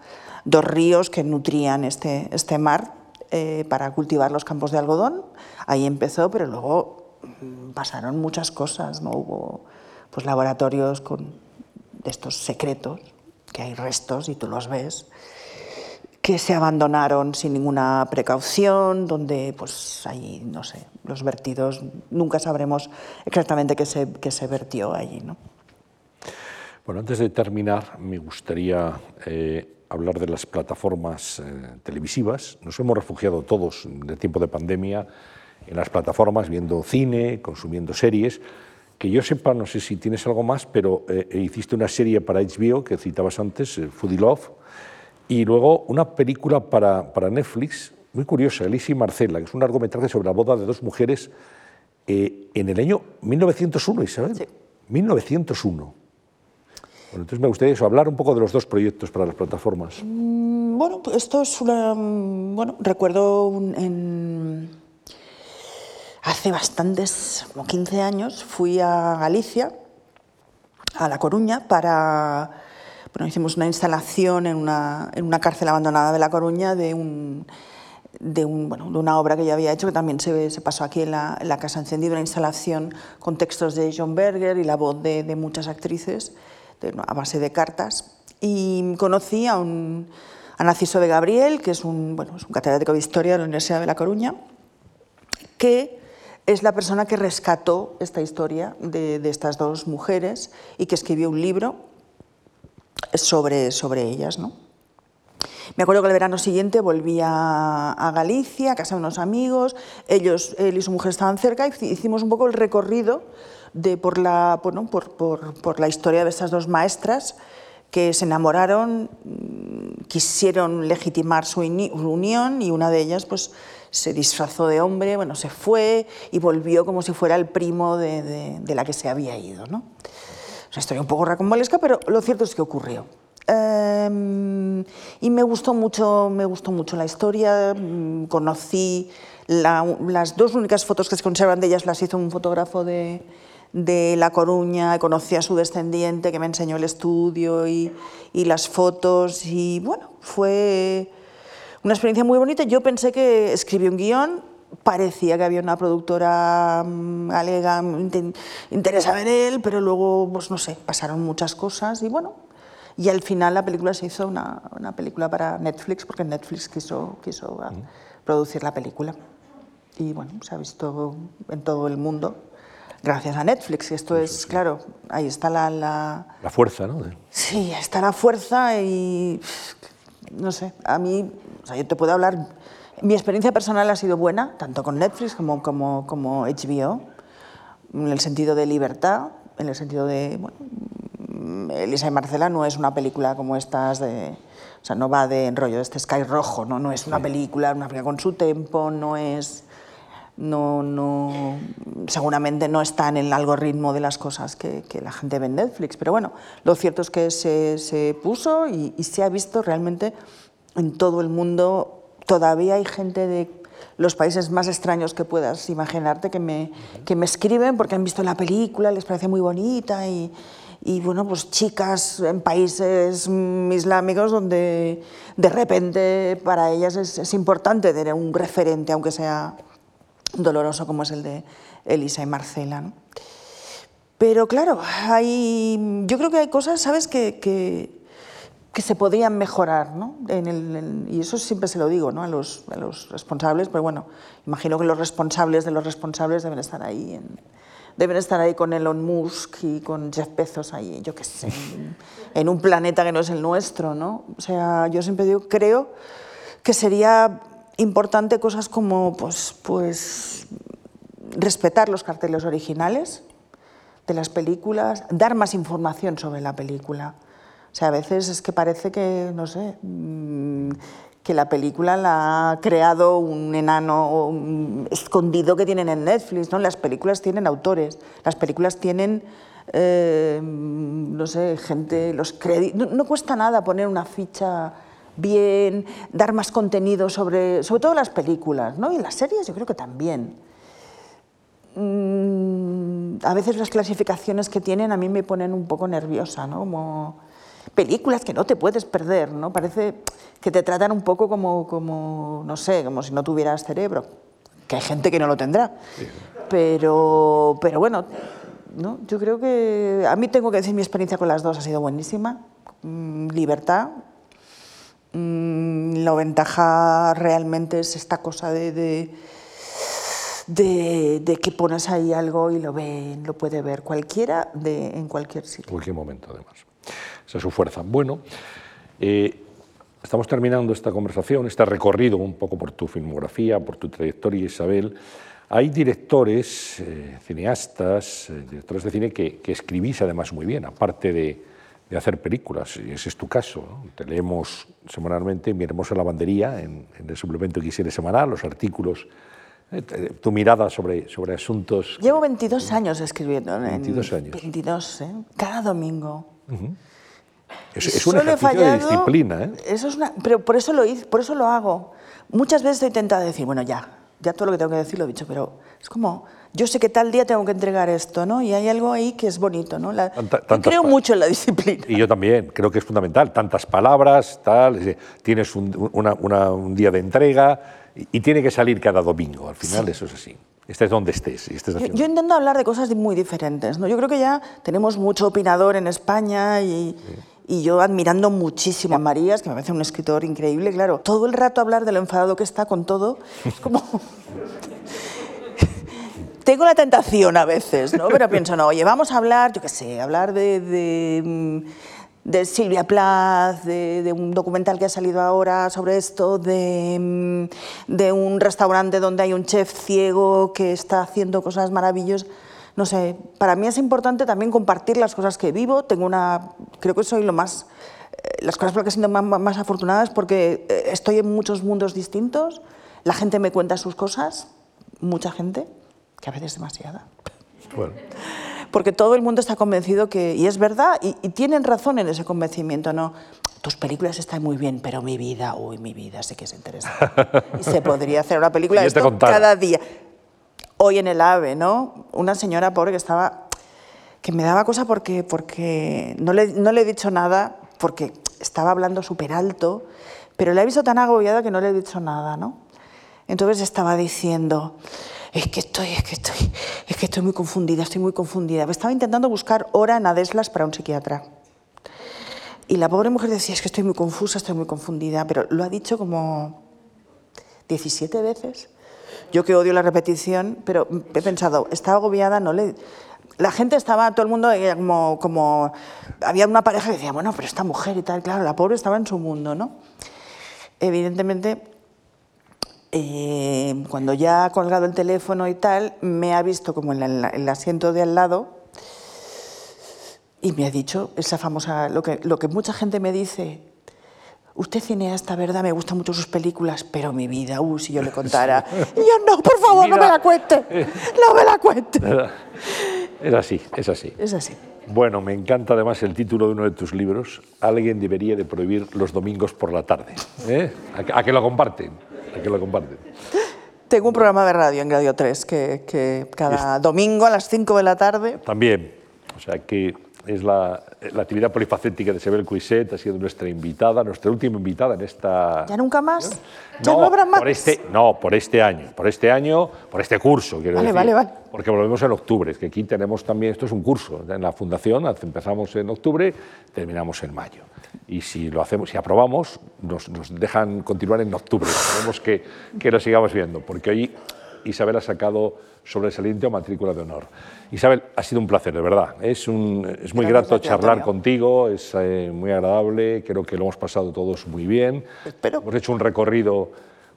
dos ríos que nutrían este, este mar eh, para cultivar los campos de algodón. Ahí empezó, pero luego mm, pasaron muchas cosas. ¿no? Hubo pues, laboratorios con, de estos secretos que hay restos y tú los ves, que se abandonaron sin ninguna precaución, donde pues ahí, no sé, los vertidos, nunca sabremos exactamente qué se, qué se vertió allí. ¿no? Bueno, antes de terminar, me gustaría eh, hablar de las plataformas eh, televisivas. Nos hemos refugiado todos en el tiempo de pandemia en las plataformas, viendo cine, consumiendo series. Que yo sepa, no sé si tienes algo más, pero eh, hiciste una serie para HBO que citabas antes, eh, Foodie Love, Y luego una película para, para Netflix muy curiosa, Elisa y Marcela, que es un largometraje sobre la boda de dos mujeres eh, en el año 1901, Isabel. Sí. 1901. Bueno, entonces me gustaría eso, hablar un poco de los dos proyectos para las plataformas. Mm, Bueno, pues esto es una. mm, Bueno, recuerdo un- en. Hace bastantes, como 15 años, fui a Galicia, a La Coruña, para. Bueno, hicimos una instalación en una, en una cárcel abandonada de La Coruña de un. De, una obra que yo había hecho, que también se, se pasó aquí en la, Casa Encendida, una instalación con textos de John Berger y la voz de, muchas actrices a base de cartas. Y conocí a, un, a de Gabriel, que es un, bueno, es un catedrático de Historia de la Universidad de La Coruña, que es la persona que rescató esta historia de, de estas dos mujeres y que escribió un libro sobre, sobre ellas. ¿no? Me acuerdo que el verano siguiente volví a, Galicia, a casa de unos amigos, ellos, él y su mujer estaban cerca y hicimos un poco el recorrido de, por, la, bueno, por, por, por la historia de estas dos maestras que se enamoraron, mm, quisieron legitimar su, unión y una de ellas pues, se disfrazó de hombre, bueno, se fue y volvió como si fuera el primo de, la que se había ido. ¿no? Una historia un poco racambolesca, pero lo cierto es que ocurrió. Em, y me gustó mucho, me gustó mucho la historia. mm, Conocí la- las dos únicas fotos que se conservan de ellas, las hizo un fotógrafo de, de La Coruña. Conocí a su descendiente que me enseñó el estudio y, y las fotos. Y bueno, fue una experiencia muy bonita. Yo pensé que escribí un guion, parecía que había una productora mm, galega inte- interesada en él, pero luego, pues no sé, pasaron muchas cosas y bueno, y al final la película se hizo una, una película para Netflix, porque Netflix quiso, quiso ah, producir la película. Y bueno, se ha visto en todo el mundo gracias a Netflix. Y esto es, claro, ahí está la- la, La fuerza, ¿no? Sí, está la fuerza y no sé, a mí, o sea, yo te puedo hablar, mi experiencia personal ha sido buena, tanto con Netflix como, como, como HBO, en el sentido de libertad, en el sentido de, bueno, Elisa y Marcela no es una película como estas de, o sea, no va de rollo de este Sky rojo, no, no es una película, una película con su tempo, no es no, no, seguramente no está en el algoritmo de las cosas que, que la gente ve en Netflix, pero bueno, lo cierto es que se, se puso y, y se ha visto realmente en todo el mundo. Todavía hay gente de los países más extraños que puedas imaginarte que me, que me escriben porque han visto la película, les parece muy bonita y, y bueno, pues chicas en países mm, islámicos donde de repente para ellas es, es importante tener un referente, aunque sea doloroso como es el de Elisa y Marcela. ¿no? Pero claro, hay, yo creo que hay cosas, ¿sabes?, que, que, que se podrían mejorar, ¿no? En el, en- y eso siempre se lo digo ¿no? a, los, a los responsables, pero bueno, imagino que los responsables de los responsables deben estar ahí, en- deben estar ahí con Elon Musk y con Jeff Bezos ahí, yo qué sé, en, un planeta que no es el nuestro, ¿no? O sea, yo siempre digo, creo que sería importante cosas como, pues, pues respetar los carteles originales de las películas, dar más información sobre la película. O sea, a veces es que parece que, no sé, mm, que la película la ha creado un enano escondido que tienen en Netflix, ¿no? Las películas tienen autores, las películas tienen, eh, no sé, gente, los créditos... No, no cuesta nada poner una ficha bien, dar más contenido sobre, sobre todo las películas, ¿no? Y las series yo creo que también. Mm, a veces las clasificaciones que tienen a mí me ponen un poco nerviosa, ¿no? Como películas que no te puedes perder, ¿no? Parece que te tratan un poco como, como no sé, como si no tuvieras cerebro, que hay gente que no lo tendrá. Pero, pero bueno, ¿no? yo creo que a mí tengo que decir mi experiencia con las dos ha sido buenísima. Mm, libertad, Mm, la ventaja realmente es esta cosa de, de, de- de que pones ahí algo y lo ve, lo puede ver cualquiera de, en cualquier sitio. En cualquier momento, además. Esa es su fuerza. Bueno, eh, estamos terminando esta conversación, este recorrido un poco por tu filmografía, por tu trayectoria, Isabel. Hay directores, eh, cineastas, eh, directores de cine que, que escribís además muy bien, aparte de, de hacer películas, y ese es tu caso. ¿no? Te leemos semanalmente en Mi hermosa lavandería, en, en el suplemento Quisiere semanal, los artículos, eh, tu mirada sobre, sobre asuntos. Llevo 22 años escribiendo. en- 22 años. 22, ¿eh? Cada domingo. Es, es un ejercicio de disciplina. ¿eh? Eso es una, pero por eso lo por eso lo hago. Muchas veces estoy tentada de decir, bueno, ya, ya todo lo que tengo que decir lo he dicho, pero es como, yo sé que tal día tengo que entregar esto, ¿no? Y hay algo ahí que es bonito, ¿no? La- Tanta- yo creo mucho en la disciplina. Y yo también, creo que es fundamental. Tantas palabras, tal, tienes un, una- una- un día de entrega y, y tiene que salir cada domingo. Al final eso es así. Estés donde estés. Estés Yo, yo intento hablar de cosas muy diferentes, ¿no? Yo creo que ya tenemos mucho opinador en España y, y yo admirando muchísimo a Marías, que me parece un escritor increíble, claro. Todo el rato hablar de lo enfadado que está con todo es como... Tengo la tentación a veces, ¿no? Pero pienso, no, oye, vamos a hablar, yo qué sé, hablar de, de, mm, de Silvia Plath, de, de un documental que ha salido ahora sobre esto, de, mm, de un restaurante donde hay un chef ciego que está haciendo cosas maravillosas. No sé, para mí es importante también compartir las cosas que vivo. Tengo una, creo que soy lo más, eh, las cosas por las que siento más, más- más afortunada es porque eh, estoy en muchos mundos distintos. La gente me cuenta sus cosas, mucha gente, que a veces demasiada. Bueno, Porque todo el mundo está convencido que, y es verdad, y, y tienen razón en ese convencimiento, ¿no? Tus películas están muy bien, pero mi vida, uy, mi vida sí que es interesante. Y se podría hacer una película de esto cada día. Hoy en el AVE, ¿no? Una señora pobre que estaba, que me daba cosa porque, porque no, le, no le he dicho nada, porque estaba hablando súper alto, pero la he visto tan agobiada que no le he dicho nada, ¿no? Entonces estaba diciendo, es que estoy, es que estoy, es que estoy muy confundida, estoy muy confundida. Estaba intentando buscar hora en Adeslas para un psiquiatra. Y la pobre mujer decía, es que estoy muy confusa, estoy muy confundida, pero lo ha dicho como 17 veces. Yo que odio la repetición, pero he pensado, estaba agobiada, no le... La gente estaba, todo el mundo era como, como... Había una pareja que decía, bueno, pero esta mujer y tal, claro, la pobre estaba en su mundo, ¿no? Evidentemente, eh, cuando ya ha colgado el teléfono y tal, me ha visto como en el, el asiento de al lado y me ha dicho esa famosa, lo que, lo que mucha gente me dice, usted cineasta, ¿verdad? Me gustan mucho sus películas, pero mi vida, uh, si yo le contara. Y yo, no, por favor, no me la cuente, no me la cuente. Es así, es así. Es así. Bueno, me encanta además el título de uno de tus libros. Alguien debería de prohibir los domingos por la tarde. ¿eh? ¿A, a que lo comparten? ¿A que lo comparten? Tengo un programa de radio en Radio 3 que, que cada domingo a las 5 de la tarde También. O sea que es la, la actividad polifacética de Sebel Cuiset, ha sido nuestra invitada, nuestra última invitada en esta... ¿Ya nunca más? ¿Ya no, habrá más? Por este, no, por este año, por este año, por este curso, quiero Vale, decir. vale, vale. Porque volvemos en octubre, es que aquí tenemos también, esto es un curso en la Fundación, empezamos en octubre, terminamos en mayo. Y si lo hacemos, si aprobamos, nos, nos dejan continuar en octubre. Esperemos que, que lo sigamos viendo, porque hoy Isabel ha sacado sobresaliente o matrícula de honor. Isabel, ha sido un placer, de verdad. Es, un, es muy Gracias grato charlar Antonio. contigo, es eh, muy agradable, creo que lo hemos pasado todos muy bien. Espero. Hemos hecho un recorrido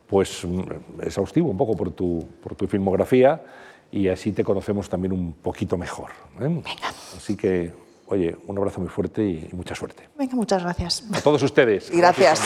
pues, mm, exhaustivo un poco por tu, por tu filmografía y así te conocemos también un poquito mejor. ¿eh? Así que, oye, un abrazo muy fuerte y mucha suerte. Venga, muchas gracias. A todos ustedes. Gracias.